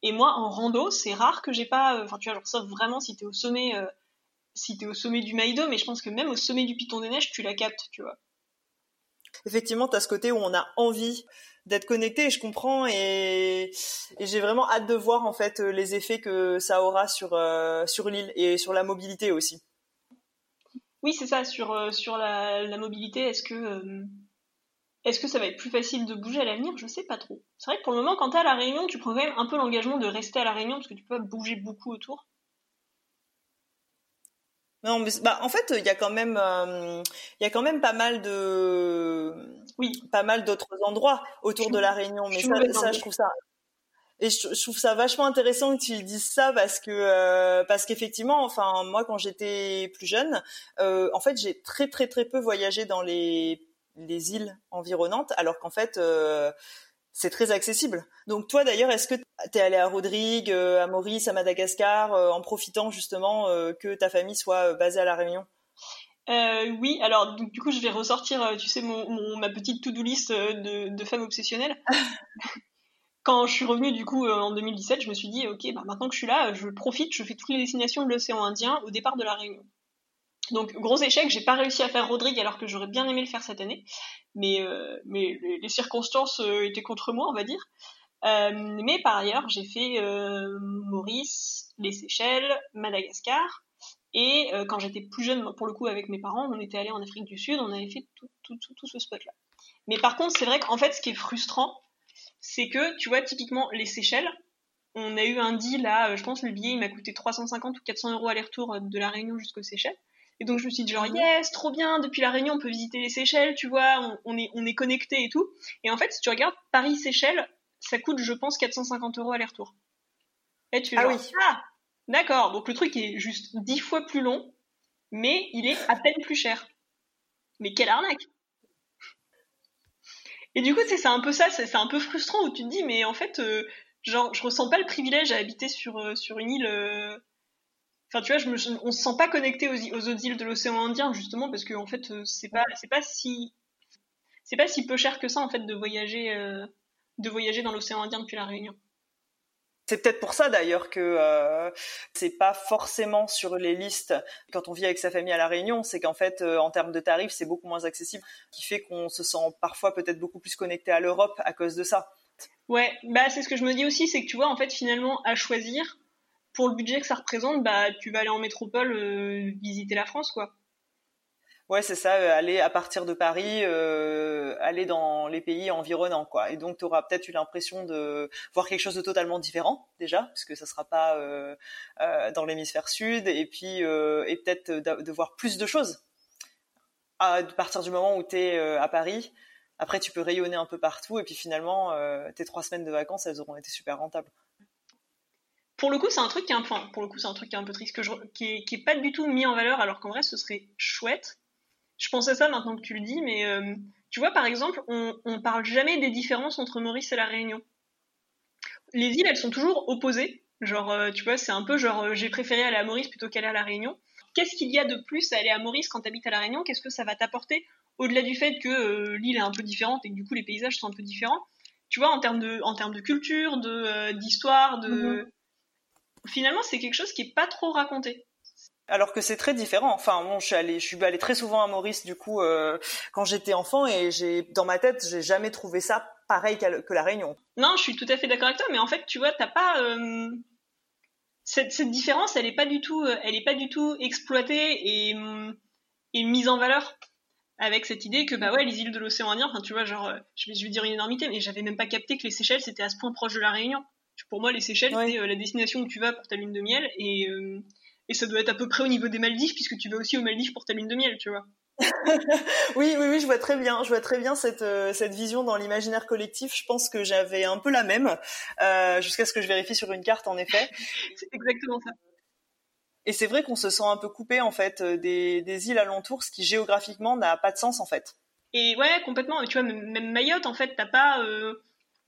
Et moi, en rando, c'est rare que j'ai pas, enfin, tu vois, genre, sauf vraiment si t'es au sommet, si t'es au sommet du Maïdo, mais je pense que même au sommet du Piton des Neiges, tu la captes, tu vois. Effectivement, tu as ce côté où on a envie d'être connecté et je comprends et, j'ai vraiment hâte de voir en fait les effets que ça aura sur euh, sur l'île et sur la mobilité aussi. Oui, c'est ça sur euh, sur la, mobilité. Est-ce que euh, est-ce que ça va être plus facile de bouger à l'avenir? Je sais pas trop. C'est vrai que pour le moment, quand tu à la Réunion, tu prends quand même un peu l'engagement de rester à la Réunion parce que tu peux bouger beaucoup autour. Non, mais bah, en fait, il y a quand même, euh, il y a quand même pas mal de, oui, pas mal d'autres endroits autour de la Réunion. Mais ça, je trouve ça, et je, trouve ça vachement intéressant que tu dises ça parce que, euh, parce qu'effectivement, enfin, moi, quand j'étais plus jeune, euh, en fait, j'ai très, très, très peu voyagé dans les, les îles environnantes, alors qu'en fait, c'est très accessible. Donc toi d'ailleurs, est-ce que tu es allé à Rodrigue, euh, à Maurice, à Madagascar, euh, en profitant justement euh, que ta famille soit basée à La Réunion? Oui, alors du coup je vais ressortir, tu sais, mon, ma petite to-do list de, de femmes obsessionnelles. [LAUGHS] Quand je suis revenue du coup en 2017, je me suis dit, ok, bah, maintenant que je suis là, je profite, je fais toutes les destinations de l'océan Indien au départ de La Réunion. Donc gros échec, j'ai pas réussi à faire Rodrigue alors que j'aurais bien aimé le faire cette année, mais euh, mais les, circonstances euh, étaient contre moi, on va dire. Euh, mais par ailleurs, j'ai fait Maurice, les Seychelles, Madagascar, et quand j'étais plus jeune, pour le coup avec mes parents, on était allé en Afrique du Sud, on avait fait tout ce spot là. Mais par contre, c'est vrai qu'en fait, ce qui est frustrant, c'est que tu vois typiquement les Seychelles, on a eu un deal là, je pense le billet il m'a coûté 350 ou 400 euros aller-retour de la Réunion jusqu'aux Seychelles. Et donc je me suis dit genre yes, trop bien, depuis la Réunion on peut visiter les Seychelles, tu vois, on, est on est connecté et tout. Et en fait si tu regardes Paris Seychelles, ça coûte je pense 450 euros aller-retour. Et tu fais ah oui. ah d'accord, donc le truc est juste dix fois plus long, mais il est à peine plus cher. Mais quelle arnaque Et du coup c'est un peu ça, c'est un peu frustrant où tu te dis mais en fait euh, genre je ressens pas le privilège à habiter sur euh, sur une île euh, Enfin, tu vois, je me, on se sent pas connecté aux, aux autres îles de l'océan Indien justement parce que en fait, euh, c'est pas, c'est pas si, c'est pas si peu cher que ça en fait de voyager, euh, de voyager dans l'océan Indien depuis la Réunion. C'est peut-être pour ça d'ailleurs que euh, c'est pas forcément sur les listes quand on vit avec sa famille à la Réunion, c'est qu'en fait euh, en termes de tarifs c'est beaucoup moins accessible, qui fait qu'on se sent parfois peut-être beaucoup plus connecté à l'Europe à cause de ça. Ouais, bah c'est ce que je me dis aussi, c'est que tu vois en fait finalement à choisir, pour le budget que ça représente, bah, tu vas aller en métropole euh, visiter la France, quoi. Ouais, c'est ça, euh, aller à partir de Paris, euh, aller dans les pays environnants, quoi. Et donc, tu auras peut-être eu l'impression de voir quelque chose de totalement différent, déjà, puisque ça sera pas dans l'hémisphère sud, et puis, et peut-être de, voir plus de choses. À, partir du moment où tu es à Paris, après, tu peux rayonner un peu partout, et puis finalement, tes trois semaines de vacances, elles auront été super rentables pour le coup, c'est un truc qui est un, pour le coup, c'est un truc qui est un peu triste, qui, est, pas du tout mis en valeur, alors qu'en vrai, ce serait chouette. Je pense à ça maintenant que tu le dis, mais euh, tu vois, par exemple, on, on parle jamais des différences entre Maurice et la Réunion. Les îles, elles sont toujours opposées. Genre, euh, tu vois, c'est un peu genre, euh, j'ai préféré aller à Maurice plutôt qu'aller à la Réunion. Qu'est-ce qu'il y a de plus à aller à Maurice quand tu habites à la Réunion? Qu'est-ce que ça va t'apporter? Au-delà du fait que l'île est un peu différente et que du coup les paysages sont un peu différents Tu vois, en termes de, en termes de culture, de d'histoire, de, mm-hmm finalement, c'est quelque chose qui est pas trop raconté. Alors que c'est très différent. Enfin, bon, je suis allée, je suis allée très souvent à Maurice du coup euh, quand j'étais enfant et j'ai, dans ma tête, j'ai jamais trouvé ça pareil que la Réunion. Non, je suis tout à fait d'accord avec toi, mais en fait, tu vois, t'as pas euh, cette, cette, différence, elle est pas du tout, elle est pas du tout exploitée et, et mise en valeur avec cette idée que bah ouais, les îles de l'océan Indien, enfin tu vois, genre, je vais, je vais dire une énormité, mais j'avais même pas capté que les Seychelles c'était à ce point proche de la Réunion pour moi, les Seychelles, c'est euh, la destination où tu vas pour ta lune de miel et, euh, et ça doit être à peu près au niveau des Maldives puisque tu vas aussi aux Maldives pour ta lune de miel, tu vois. [LAUGHS] oui, oui, oui, je vois très bien. Je vois très bien cette euh, cette vision dans l'imaginaire collectif. Je pense que j'avais un peu la même jusqu'à ce que je vérifie sur une carte, en effet. [LAUGHS] c'est exactement ça. Et c'est vrai qu'on se sent un peu coupé en fait des, des îles alentours, ce qui géographiquement n'a pas de sens en fait. Et ouais, complètement. Tu vois, même Mayotte, en fait, t'as pas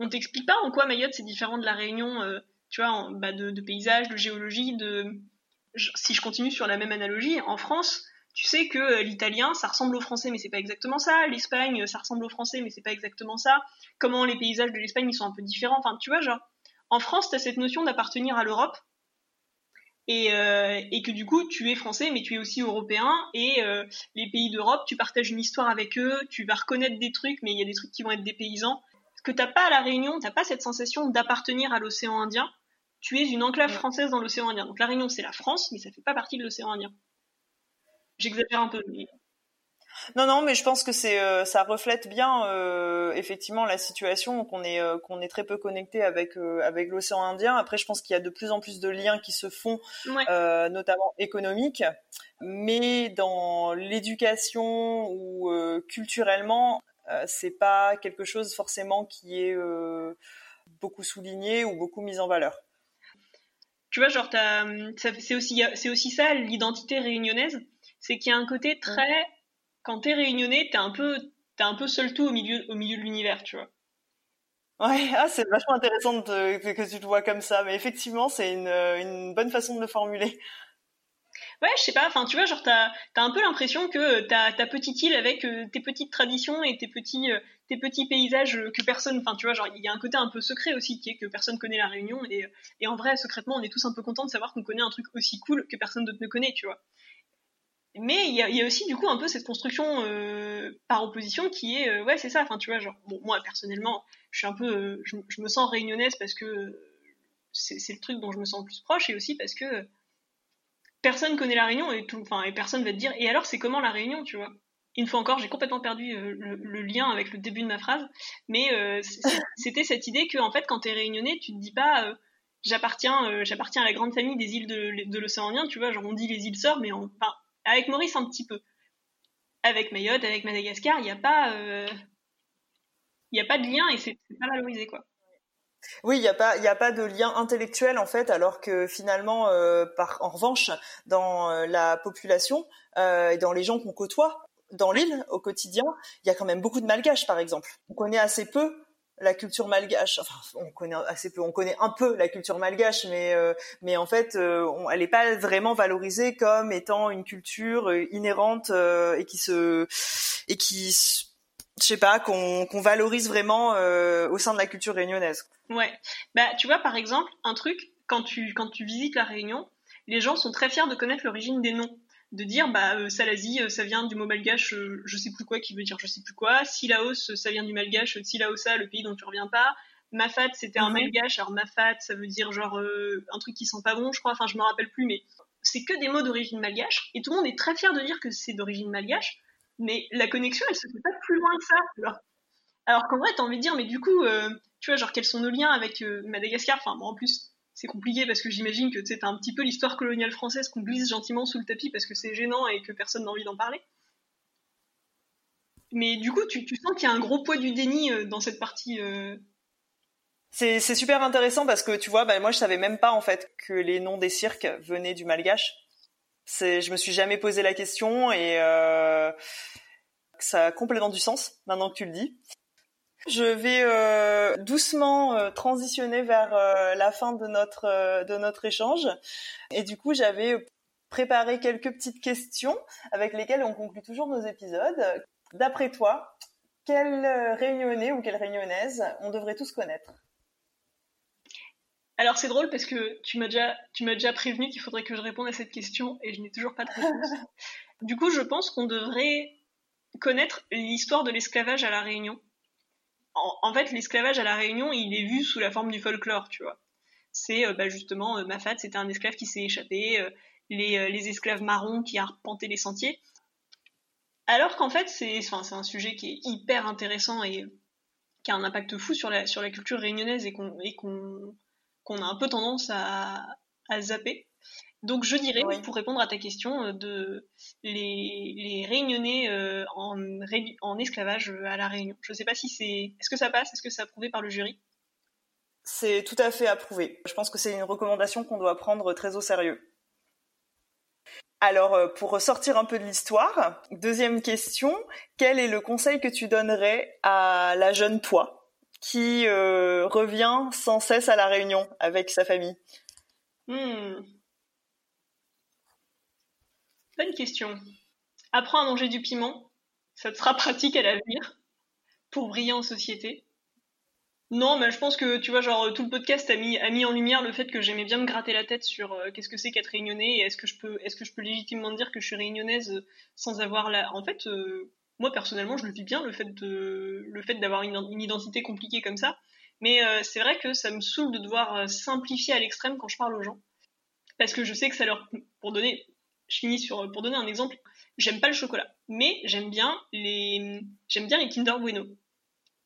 on t'explique pas en quoi Mayotte c'est différent de la Réunion, euh, tu vois, bah, de, paysage, de géologie, de si je continue sur la même analogie, en France, tu sais que l'italien, ça ressemble au français, mais c'est pas exactement ça. L'Espagne, ça ressemble au français, mais c'est pas exactement ça. Comment les paysages de l'Espagne, ils sont un peu différents. Enfin, tu vois, genre, en France, tu as cette notion d'appartenir à l'Europe. Et, euh, que du coup, tu es français, mais tu es aussi européen. Et euh, les pays d'Europe, tu partages une histoire avec eux, tu vas reconnaître des trucs, mais il y a des trucs qui vont être des paysans. Que t'as pas à la Réunion, t'as pas cette sensation d'appartenir à l'océan Indien. Tu es une enclave française dans l'océan Indien. Donc la Réunion, c'est la France, mais ça fait pas partie de l'océan Indien. J'exagère un peu. Mais... Non, non, mais je pense que c'est, euh, ça reflète bien euh, effectivement la situation qu'on est euh, qu'on est très peu connecté avec avec l'océan Indien. Après, je pense qu'il y a de plus en plus de liens qui se font, notamment économiques, mais dans l'éducation ou culturellement, c'est pas quelque chose forcément qui est beaucoup souligné ou beaucoup mis en valeur. Tu vois, genre, c'est aussi c'est aussi ça l'identité réunionnaise, c'est qu'il y a un côté très quand t'es réunionnais, t'es un peu, t'es un peu seul tout au milieu, au milieu de l'univers, tu vois. Ouais, ah, c'est vachement intéressant que tu le vois comme ça, mais effectivement, c'est une, une bonne façon de le formuler. Ouais, je sais pas, enfin, tu vois, genre, t'as as un peu l'impression que t'as ta petite île avec euh, tes petites traditions et tes petits, euh, tes petits paysages que personne, enfin, tu vois, genre, il y a un côté un peu secret aussi qui est que personne connaît la Réunion et, et en vrai, secrètement, on est tous un peu contents de savoir qu'on connaît un truc aussi cool que personne d'autre ne connaît, tu vois. Mais il y a, aussi du coup un peu cette construction euh, par opposition qui est euh, ouais c'est ça enfin tu vois genre bon moi personnellement je suis un peu euh, je, me sens réunionnaise parce que c'est le truc dont je me sens le plus proche et aussi parce que personne connaît la Réunion et tout enfin et personne va te dire et alors c'est comment la Réunion tu vois? Une fois encore j'ai complètement perdu le, lien avec le début de ma phrase mais [LAUGHS] c'était cette idée que en fait quand t'es réunionnais tu te dis pas j'appartiens j'appartiens à la grande famille des îles de, de l'océan Indien tu vois genre on dit les îles sœurs mais enfin avec Maurice, un petit peu. Avec Mayotte, avec Madagascar, il n'y a pas, euh, il a pas de lien et c'est pas valorisé, quoi. Oui, il n'y a pas, a pas de lien intellectuel en fait, alors que finalement, euh, par, en revanche, dans euh, la population et dans les gens qu'on côtoie dans l'île au quotidien, il y a quand même beaucoup de malgaches, par exemple. On connaît assez peu la culture malgache. Enfin, on connaît assez peu, on connaît un peu la culture malgache, mais euh, mais en fait, euh, elle n'est pas vraiment valorisée comme étant une culture euh, inhérente et qui se et qui je sais pas qu'on valorise vraiment au sein de la culture réunionnaise. Ouais. Bah tu vois par exemple un truc quand tu quand tu visites la Réunion, les gens sont très fiers de connaître l'origine des noms. De dire bah euh, Salazie euh, ça vient du mot malgache euh, je sais plus quoi qui veut dire je sais plus quoi. Silaos ça vient du malgache Silaosa le pays dont tu reviens pas. Mafat c'était un malgache. Alors Mafat ça veut dire genre un truc qui sent pas bon je crois. Enfin je me rappelle plus mais c'est que des mots d'origine malgache. Et tout le monde est très fier de dire que c'est d'origine malgache mais la connexion elle se fait pas plus loin que ça alors, alors qu'en vrai t'as envie de dire mais du coup tu vois genre quels sont nos liens avec Madagascar? Enfin bon en plus c'est compliqué parce que j'imagine que tu as un petit peu l'histoire coloniale française qu'on glisse gentiment sous le tapis parce que c'est gênant et que personne n'a envie d'en parler. Mais du coup, tu, sens qu'il y a un gros poids du déni euh, dans cette partie. Euh. C'est, super intéressant parce que tu vois, bah, moi je savais même pas en fait que les noms des cirques venaient du malgache. C'est, je me suis jamais posé la question et euh, ça a complètement du sens maintenant que tu le dis. Je vais euh, doucement euh, transitionner vers euh, la fin de notre de notre échange et du coup j'avais préparé quelques petites questions avec lesquelles on conclut toujours nos épisodes. D'après toi, quel réunionnais ou quelle réunionnaise on devrait tous connaître? Alors c'est drôle parce que tu m'as déjà tu m'as déjà prévenu qu'il faudrait que je réponde à cette question et je n'ai toujours pas de réponse. [LAUGHS] du coup, je pense qu'on devrait connaître l'histoire de l'esclavage à la Réunion en, fait, l'esclavage à la Réunion, il est vu sous la forme du folklore, tu vois. C'est euh, bah, justement euh, Mafat, c'était un esclave qui s'est échappé, euh, les, esclaves marrons qui arpentaient les sentiers. Alors qu'en fait, c'est enfin, un sujet qui est hyper intéressant et qui a un impact fou sur la, sur la culture réunionnaise et qu'on qu'on a un peu tendance à, à zapper. Donc je dirais, pour répondre à ta question, euh, de les, les réunionnais euh, en, en, esclavage euh, à la Réunion. Je ne sais pas si c'est... Est-ce que ça passe? Est-ce que c'est approuvé par le jury? C'est tout à fait approuvé. Je pense que c'est une recommandation qu'on doit prendre très au sérieux. Alors, pour ressortir un peu de l'histoire, deuxième question, quel est le conseil que tu donnerais à la jeune toi? Qui revient sans cesse à la Réunion avec sa famille hmm. Bonne question. apprends à manger du piment. Ça te sera pratique à l'avenir pour briller en société. Non, mais je pense que tu vois, genre tout le podcast a mis, a mis en lumière le fait que j'aimais bien me gratter la tête sur euh, qu'est-ce que c'est qu'être réunionnais et est-ce que je peux, est-ce que je peux légitimement dire que je suis réunionnaise sans avoir la. En fait, euh, moi personnellement, je le vis bien le fait de, le fait d'avoir une, une, identité compliquée comme ça. Mais euh, c'est vrai que ça me saoule de devoir simplifier à l'extrême quand je parle aux gens, parce que je sais que ça leur, pour donner, je finis sur, pour donner un exemple, j'aime pas le chocolat, mais j'aime bien les, j'aime bien les Kinder Bueno.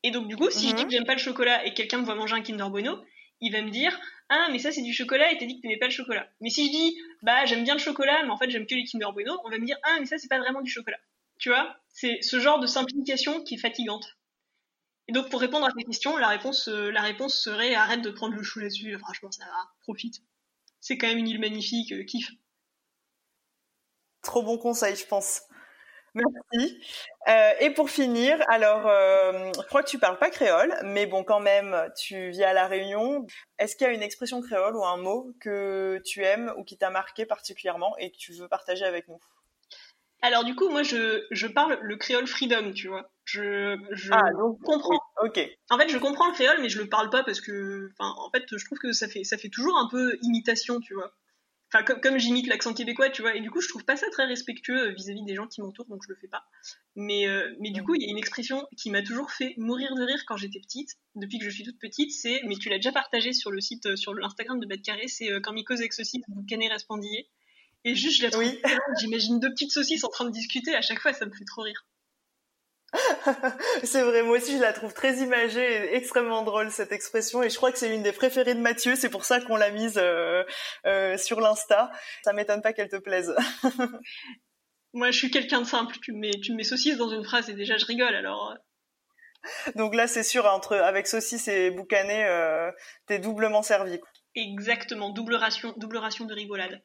Et donc, du coup, si je dis mhm. que j'aime pas le chocolat et quelqu'un me voit manger un Kinder Bueno, il va me dire Ah, mais ça, c'est du chocolat et t'as dit que t'aimais pas le chocolat. Mais si je dis Bah, j'aime bien le chocolat, mais en fait, j'aime que les Kinder Bueno, on va me dire Ah, mais ça, c'est pas vraiment du chocolat. Tu vois C'est ce genre de simplification qui est fatigante. Et donc, pour répondre à tes questions, la réponse, euh, la réponse serait Arrête de prendre le chou là-dessus. Franchement, ça va, profite. C'est quand même une île magnifique, euh, kiffe. Trop bon conseil, je pense. Merci. Euh, et pour finir, alors, euh, je crois que tu parles pas créole, mais bon, quand même, tu vis à La Réunion. Est-ce qu'il y a une expression créole ou un mot que tu aimes ou qui t'a marqué particulièrement et que tu veux partager avec nous? Alors, du coup, moi, je, je parle le créole freedom, tu vois. Je, je ah, donc, comprends. ok. En fait, je comprends le créole, mais je le parle pas parce que, enfin, en fait, je trouve que ça fait, ça fait toujours un peu imitation, tu vois comme, j'imite l'accent québécois, tu vois, et du coup, je trouve pas ça très respectueux euh, vis-à-vis des gens qui m'entourent, donc je le fais pas. Mais, euh, mais du coup, il y a une expression qui m'a toujours fait mourir de rire quand j'étais petite, depuis que je suis toute petite, c'est, mais tu l'as déjà partagé sur le site, euh, sur l'Instagram de Bad Carré, c'est quand Mycose avec saucisse, vous canez raspandillé. Et juste, je la trouve, j'imagine deux petites saucisses en train de discuter, à chaque fois, ça me fait trop rire. [LAUGHS] c'est vrai, moi aussi je la trouve très imagée et extrêmement drôle cette expression et je crois que c'est une des préférées de Mathieu, c'est pour ça qu'on l'a mise euh, euh, sur l'Insta. Ça m'étonne pas qu'elle te plaise. [LAUGHS] moi je suis quelqu'un de simple, tu me, mets, tu me mets saucisse dans une phrase et déjà je rigole alors. Euh. Donc là c'est sûr, entre avec saucisse et boucané, t'es doublement servi. Exactement, double ration, double ration de rigolade.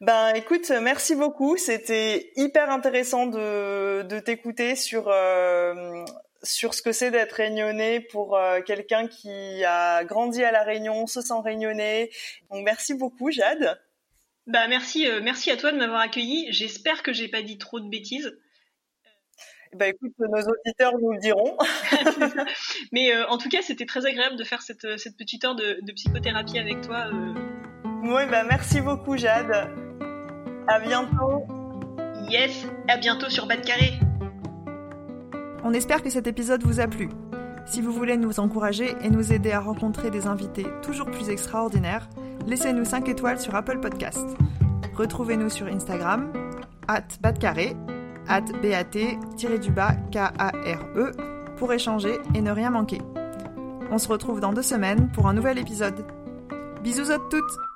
Ben écoute, merci beaucoup. C'était hyper intéressant de, de t'écouter sur euh, sur ce que c'est d'être réunionnais pour euh, quelqu'un qui a grandi à la Réunion, se sent réunionnais. Donc merci beaucoup, Jade. Bah merci, euh, merci à toi de m'avoir accueilli. J'espère que j'ai pas dit trop de bêtises. Bah écoute, nos auditeurs nous le diront. [LAUGHS] Mais en tout cas, c'était très agréable de faire cette, cette petite heure de, de psychothérapie avec toi. Oui, bah merci beaucoup, Jade. À bientôt. Yes, à bientôt sur Bas de Carré. On espère que cet épisode vous a plu. Si vous voulez nous encourager et nous aider à rencontrer des invités toujours plus extraordinaires, laissez-nous 5 étoiles sur Apple Podcast. Retrouvez-nous sur Instagram, at batcarré, at bat-k-a-r-e, pour échanger et ne rien manquer. On se retrouve dans deux semaines pour un nouvel épisode. Bisous à toutes